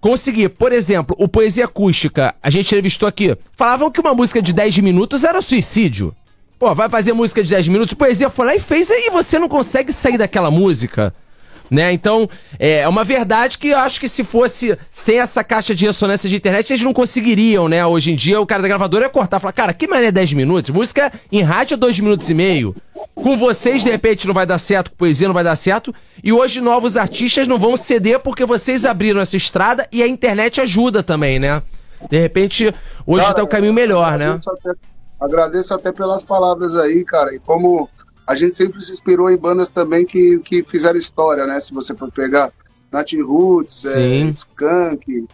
conseguir. Por exemplo, o Poesia Acústica, a gente entrevistou aqui, falavam que uma música de 10 minutos era suicídio. Pô, vai fazer música de 10 minutos, Poesia foi lá e fez e você não consegue sair daquela música né? Então, é uma verdade que eu acho que se fosse sem essa caixa de ressonância de internet, eles não conseguiriam, né? Hoje em dia, o cara da gravadora ia cortar, falar, cara, que mané 10 minutos? Música em rádio é 2 minutos e meio. Com vocês, de repente, não vai dar certo, com poesia não vai dar certo. E hoje, novos artistas não vão ceder porque vocês abriram essa estrada e a internet ajuda também, né? De repente, hoje cara, tá o caminho melhor, né? Agradeço até, agradeço até pelas palavras aí, cara. E como a gente sempre se inspirou em bandas também que, que fizeram história, né? Se você for pegar Nat Roots, é, Skunk,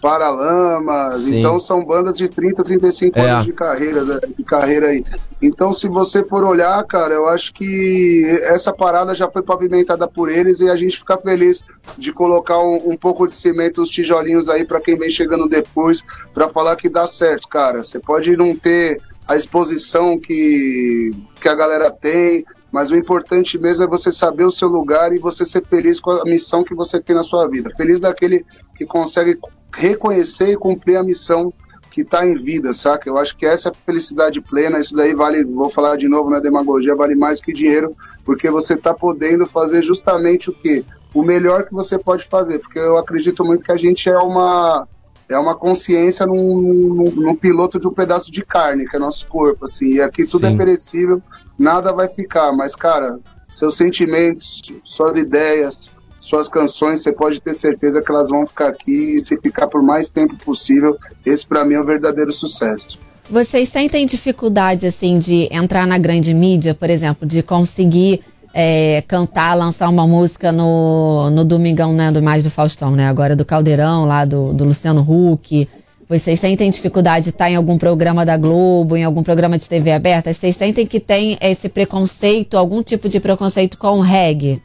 Paralamas. Sim. Então são bandas de 30, 35 É. anos de carreira, de carreira aí. Então, se você for olhar, cara, eu acho que essa parada já foi pavimentada por eles e a gente fica feliz de colocar um, um pouco de cimento, os tijolinhos aí para quem vem chegando depois, para falar que dá certo, cara. Você pode não ter a exposição que, que a galera tem, mas o importante mesmo é você saber o seu lugar e você ser feliz com a missão que você tem na sua vida. Feliz daquele que consegue reconhecer e cumprir a missão que está em vida, saca? Eu acho que essa é a felicidade plena, isso daí vale, vou falar de novo na demagogia, vale mais que dinheiro, porque você está podendo fazer justamente o quê? O melhor que você pode fazer, porque eu acredito muito que a gente é uma é uma consciência num, num, num piloto de um pedaço de carne, que é nosso corpo, assim, e aqui tudo Sim. é perecível, nada vai ficar, mas, cara, seus sentimentos, suas ideias, suas canções, você pode ter certeza que elas vão ficar aqui e se ficar por mais tempo possível, esse para mim é o verdadeiro sucesso. Vocês sentem dificuldade, assim, de entrar na grande mídia, por exemplo, de conseguir é, cantar, lançar uma música no, no Domingão, né, do Mais do Faustão, né, agora do Caldeirão, lá do, do Luciano Huck. Vocês sentem dificuldade de estar em algum programa da Globo, em algum programa de TV aberta? Vocês sentem que tem esse preconceito, algum tipo de preconceito com o reggae?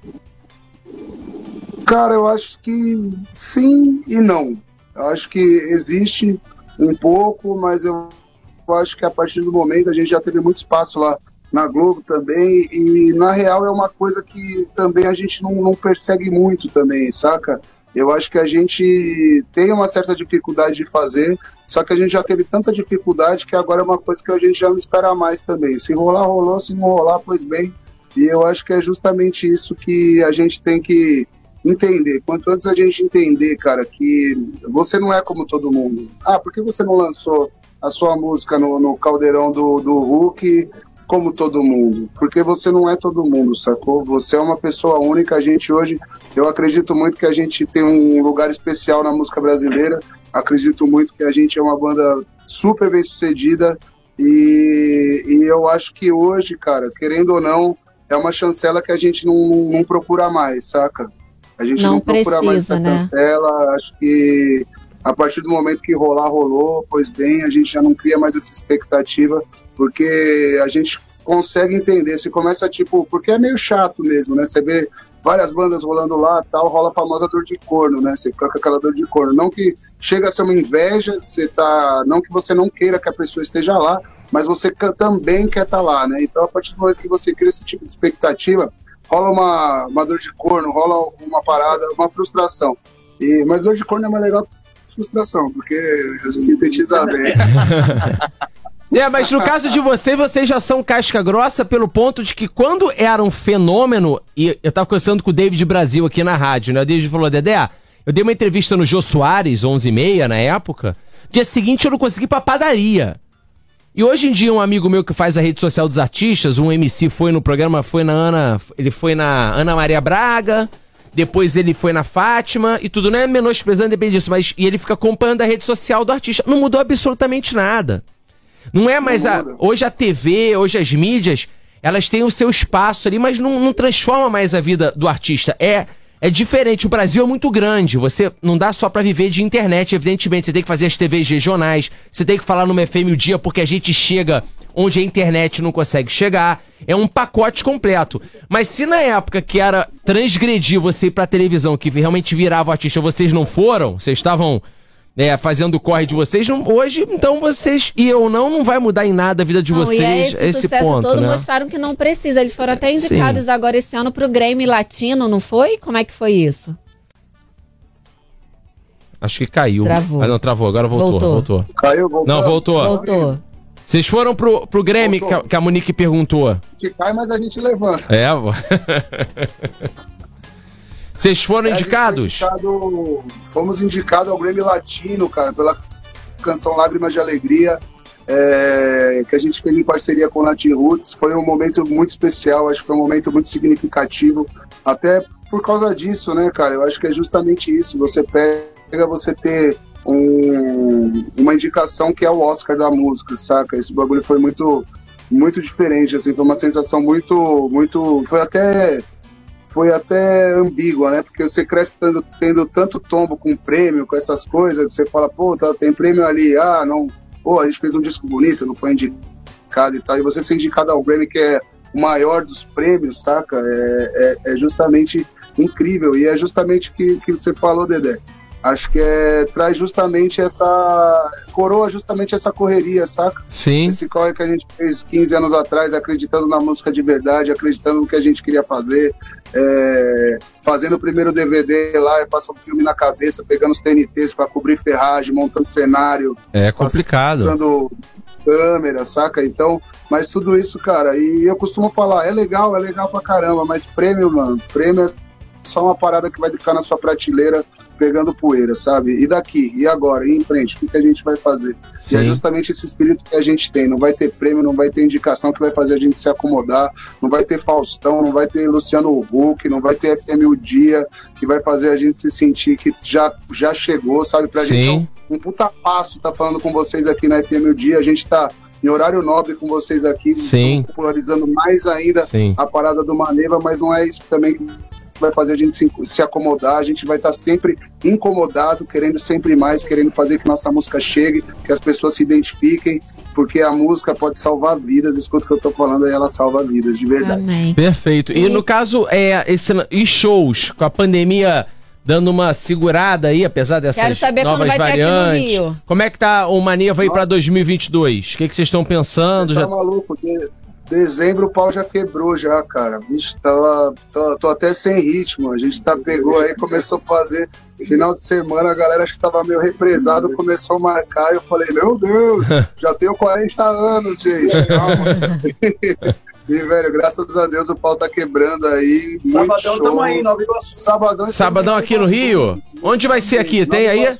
Cara, eu acho que sim e não. Eu acho que existe um pouco, mas eu acho que a partir do momento a gente já teve muito espaço lá na Globo também, e na real é uma coisa que também a gente não, não persegue muito também, saca? Eu acho que a gente tem uma certa dificuldade de fazer, só que a gente já teve tanta dificuldade que agora é uma coisa que a gente já não espera mais também. Se rolar, rolou, se não rolar, pois bem. E eu acho que é justamente isso que a gente tem que entender. Quanto antes a gente entender, cara, que você não é como todo mundo. Ah, por que você não lançou a sua música no, no caldeirão do, do Hulk como todo mundo? Porque você não é todo mundo, sacou? Você é uma pessoa única. A gente hoje, eu acredito muito que a gente tem um lugar especial na música brasileira. Acredito muito que a gente é uma banda super bem sucedida. E, e eu acho que hoje, cara, querendo ou não, é uma chancela que a gente não, não procura mais, saca? A gente Não não, procura mais precisa, essa né? cancela. Acho que a partir do momento que rolar, rolou. Pois bem, a gente já não cria mais essa expectativa, porque a gente consegue entender. Se começa tipo, porque é meio chato mesmo, né? Você vê várias bandas rolando lá, tal, rola a famosa dor de corno, né? Você fica com aquela dor de corno. Não que chega a ser uma inveja, você tá, não que você não queira que a pessoa esteja lá, mas você também quer estar lá, né? Então, a partir do momento que você cria esse tipo de expectativa, rola uma, uma dor de corno, rola uma parada, uma frustração. E, mas dor de corno é mais legal frustração, porque sintetiza bem. *laughs* É, mas no caso de você, vocês já são casca grossa pelo ponto de que quando era um fenômeno, e eu tava conversando com o David Brasil aqui na rádio, né? O David falou, Dedé, eu dei uma entrevista no Jô Soares, 11h30 na época, dia seguinte eu não consegui ir pra padaria. E hoje em dia um amigo meu que faz a rede social dos artistas, um MC foi no programa, foi na Ana, ele foi na Ana Maria Braga, depois ele foi na Fátima e tudo, não é menosprezando, depende disso, mas e ele fica acompanhando a rede social do artista. Não mudou absolutamente nada. Não é mais a. Hoje a TV, hoje as mídias, elas têm o seu espaço ali, mas não, não transforma mais a vida do artista. É. É diferente, o Brasil é muito grande. Você não dá só pra viver de internet, evidentemente. Você tem que fazer as TVs regionais, você tem que falar no FM o dia porque a gente chega onde a internet não consegue chegar. É um pacote completo. Mas se na época que era transgredir você ir pra televisão, que realmente virava artista, vocês não foram, vocês estavam é, fazendo o corre de vocês, não- hoje, então vocês, e eu não, não vai mudar em nada a vida de Não, vocês, e é esse, esse sucesso ponto, todo né? mostraram que não precisa. Eles foram até Sim. indicados agora esse ano pro Grammy Latino, não foi? Como é que foi isso? Acho que caiu. Travou. Ah, não, travou, agora voltou, Voltou. voltou. Caiu, voltou. Não, voltou. Voltou. Vocês foram pro, pro Grêmio que a, que a Monique perguntou. Que cai, mas a gente levanta. É. *laughs* Vocês foram É, indicados? indicado- fomos indicados ao Grammy Latino, cara, pela canção Lágrimas de Alegria, é, que a gente fez em parceria com o Nat Roots. Foi um momento muito especial, acho que foi um momento muito significativo, até por causa disso, né, cara? Eu acho que é justamente isso. Você pega, você ter um- uma indicação que é o Oscar da música, saca? Esse bagulho foi muito, muito diferente, assim, foi uma sensação muito, muito, foi até foi até ambígua, né? Porque você cresce tendo, tendo tanto tombo com prêmio, com essas coisas, que você fala, pô, tá, tem prêmio ali, ah, não, pô, a gente fez um disco bonito, não foi indicado e tal. E você ser indicado ao Grammy, que é o maior dos prêmios, saca? É, é, é justamente incrível. E é justamente que, que você falou, Dedé. Acho que é, traz justamente essa. coroa justamente essa correria, saca? Sim. Esse corre que a gente fez 15 anos atrás, acreditando na música de verdade, acreditando no que a gente queria fazer, é, fazendo o primeiro DVD lá, passando filme na cabeça, pegando os TNTs para cobrir ferragem, montando cenário. É complicado. Usando câmera, saca? Então, mas tudo isso, cara, e eu costumo falar, é legal, é legal pra caramba, mas prêmio, mano, prêmio é só uma parada que vai ficar na sua prateleira pegando poeira, sabe? E daqui, e agora, e em frente, o que, que a gente vai fazer? Sim. E é justamente esse espírito que a gente tem. Não vai ter prêmio, não vai ter indicação que vai fazer a gente se acomodar, não vai ter Faustão, não vai ter Luciano Huck, não vai ter FM O Dia, que vai fazer a gente se sentir que já, já chegou, sabe? Pra Sim. gente é um, um puta passo tá falando com vocês aqui na FM O Dia. A gente tá em horário nobre com vocês aqui, Sim. popularizando mais ainda Sim. a parada do Maneva, mas não é isso também que vai fazer a gente se, se acomodar, a gente vai estar sempre incomodado, querendo sempre mais, querendo fazer que nossa música chegue, que as pessoas se identifiquem, porque a música pode salvar vidas, escuta o que eu tô falando aí, ela salva vidas, de verdade. Amém. Perfeito. E E- no caso, é, esse, e shows, com a pandemia dando uma segurada aí, apesar dessas Quero saber quando novas vai ter aqui no variantes. Rio. Como é que tá o Maneva aí pra 2022? O que, que vocês estão pensando? Tá Já... maluco, de- dezembro o pau já quebrou já, cara. Vixe, tava, tô, tô até sem ritmo. A gente tá, pegou aí, começou a fazer. Final de semana a galera acho que tava meio represado, começou a marcar. E eu falei, meu Deus, *laughs* já tenho 40 anos, gente. Calma. *laughs* e, velho, graças a Deus o pau tá quebrando aí. muito Sabadão tamo aí, Nova Iguaçu. Sabadão, Sabadão aqui no Rio? Onde vai ser aqui? Tem aí?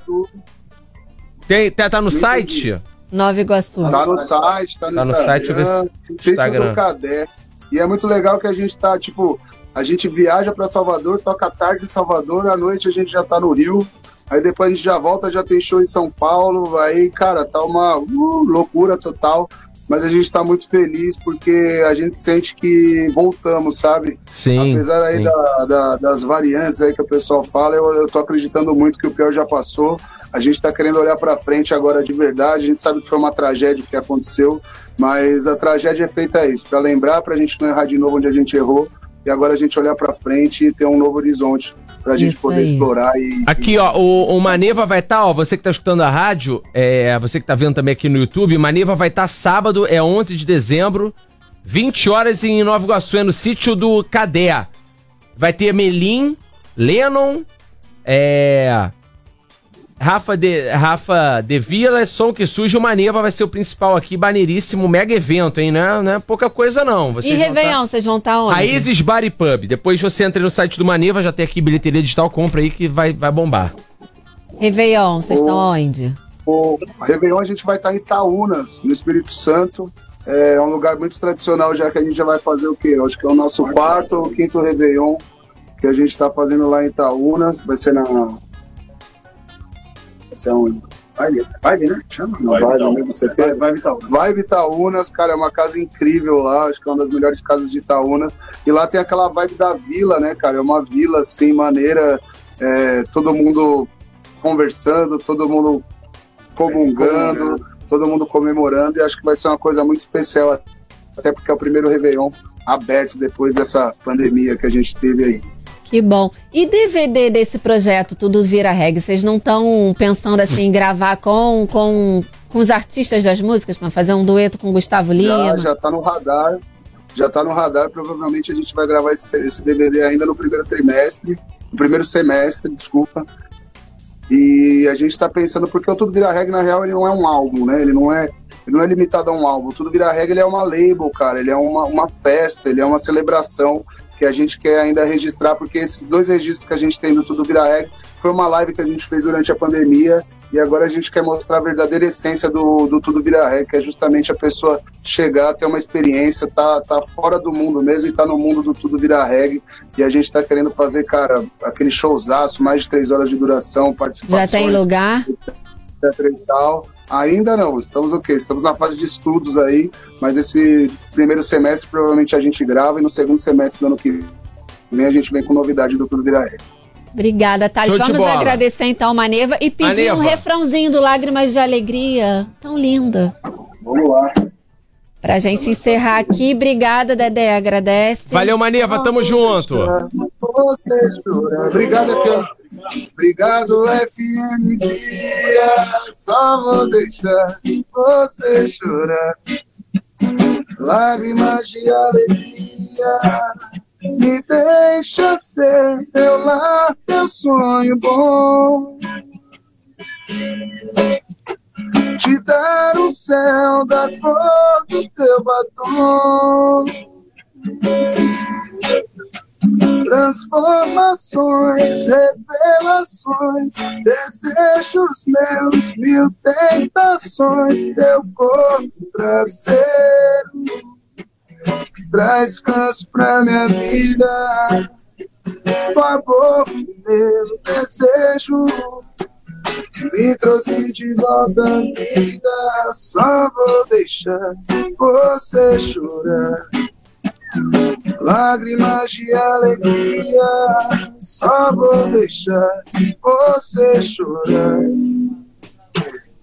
Tem, tá, tá no site? Nova Iguaçu. Tá no site, tá no, Tá no Instagram, site, Instagram. do Cadê. E é muito legal que a gente tá, tipo, a gente viaja pra Salvador, toca à tarde em Salvador, à noite a gente já tá no Rio. Aí depois a gente já volta, já tem show em São Paulo. Aí, cara, tá uma uh, loucura total. Mas a gente tá muito feliz porque a gente sente que voltamos, sabe? Sim. Apesar aí sim. da- da- das variantes aí que o pessoal fala, eu, eu tô acreditando muito que o pior já passou. A gente tá querendo olhar pra frente agora de verdade. A gente sabe que foi uma tragédia que aconteceu, mas a tragédia é feita isso, pra lembrar, pra gente não errar de novo onde a gente errou. E agora a gente olhar pra frente e ter um novo horizonte pra gente Isso poder aí. explorar e Aqui, ó, o, o Maneva vai estar, ó, você que tá escutando a rádio, é, você que tá vendo também aqui no YouTube, Maneva vai estar sábado, é 11 de dezembro, 20 horas em Nova Iguaçu, é no sítio do Cadé. Vai ter Melim, Lennon, é... Rafa de, Rafa de Vila, Som que Surge, o Maneva vai ser o principal aqui, maneiríssimo, mega evento, hein, né? Não é pouca coisa não. E Vocês vão tá- Réveillon, vocês vão estar onde? Raízes Bar e Pub. Depois você entra no site do Maneva, já tem aqui bilheteria digital, compra aí que vai, vai bombar. Réveillon, vocês estão onde? O Réveillon a gente vai estar em Itaúnas, no Espírito Santo. É um lugar muito tradicional, já que a gente já vai fazer o quê? Acho que é o nosso quarto ou quinto Réveillon que a gente está fazendo lá em Itaúnas. Vai ser na. Vai? Vibe, vibe, né? Chama? Não vai, não mesmo você Vibe, vibe tal. Vibe Itaúnas, cara, é uma casa incrível lá, acho que é uma das melhores casas de Itaúnas. E lá tem aquela vibe da vila, né, cara? É uma vila, assim, maneira, é, todo mundo conversando, todo mundo comungando, todo mundo comemorando, e acho que vai ser uma coisa muito especial, até porque é o primeiro Réveillon aberto depois dessa pandemia que a gente teve aí. Que bom. E DVD desse projeto, Tudo Vira Reggae, vocês não estão pensando assim em gravar com, com, com os artistas das músicas para fazer um dueto com o Gustavo Já, Lima? já tá no radar. Já tá no radar. Provavelmente a gente vai gravar esse, esse DVD ainda no primeiro trimestre. No primeiro semestre, desculpa. E a gente tá pensando, porque o Tudo Vira Reggae, na real, ele não é um álbum, né? Ele não é, ele não é limitado a um álbum. O Tudo Vira Reggae, ele é uma label, cara. Ele é uma, uma festa, ele é uma celebração que a gente quer ainda registrar, porque esses dois registros que a gente tem do Tudo Vira Reggae foi uma live que a gente fez durante a pandemia e agora a gente quer mostrar a verdadeira essência do, do Tudo Vira Reggae, que é justamente a pessoa chegar, ter uma experiência, tá, tá fora do mundo mesmo e tá no mundo do Tudo Vira Reggae. E a gente tá querendo fazer, cara, aquele showzaço, mais de três horas de duração, participações Já tem lugar? etc e tal. Ainda não, estamos o quê? Estamos na fase de estudos aí, mas esse primeiro semestre provavelmente a gente grava e no segundo semestre do ano que Nem a gente vem com novidade do Tudo Vira Regra. Obrigada, Thales. Vamos bola. agradecer então a Maneva e pedir um Maneva. refrãozinho do Lágrimas de Alegria. Tão linda. Vamos lá. Pra gente encerrar aqui. Obrigada, Dedé. Agradece. Valeu, Maneva, tamo junto. Obrigado, FM. Obrigado, FM Dia. Só vou deixar você chorar. Lágrimas de alegria. Me deixa ser teu lar, teu sonho bom. Te dar o céu da cor do teu batom. Transformações, revelações, desejos meus, mil tentações, teu corpo travesseiro, traz canso pra minha vida, tua boca, meu desejo, me trouxe de volta vida, só vou deixar você chorar. Lágrimas de alegria, só vou deixar você chorar.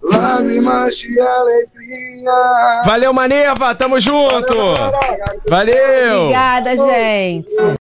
Lágrimas de alegria. Valeu, Maneva, tamo junto. Valeu. Obrigada, gente.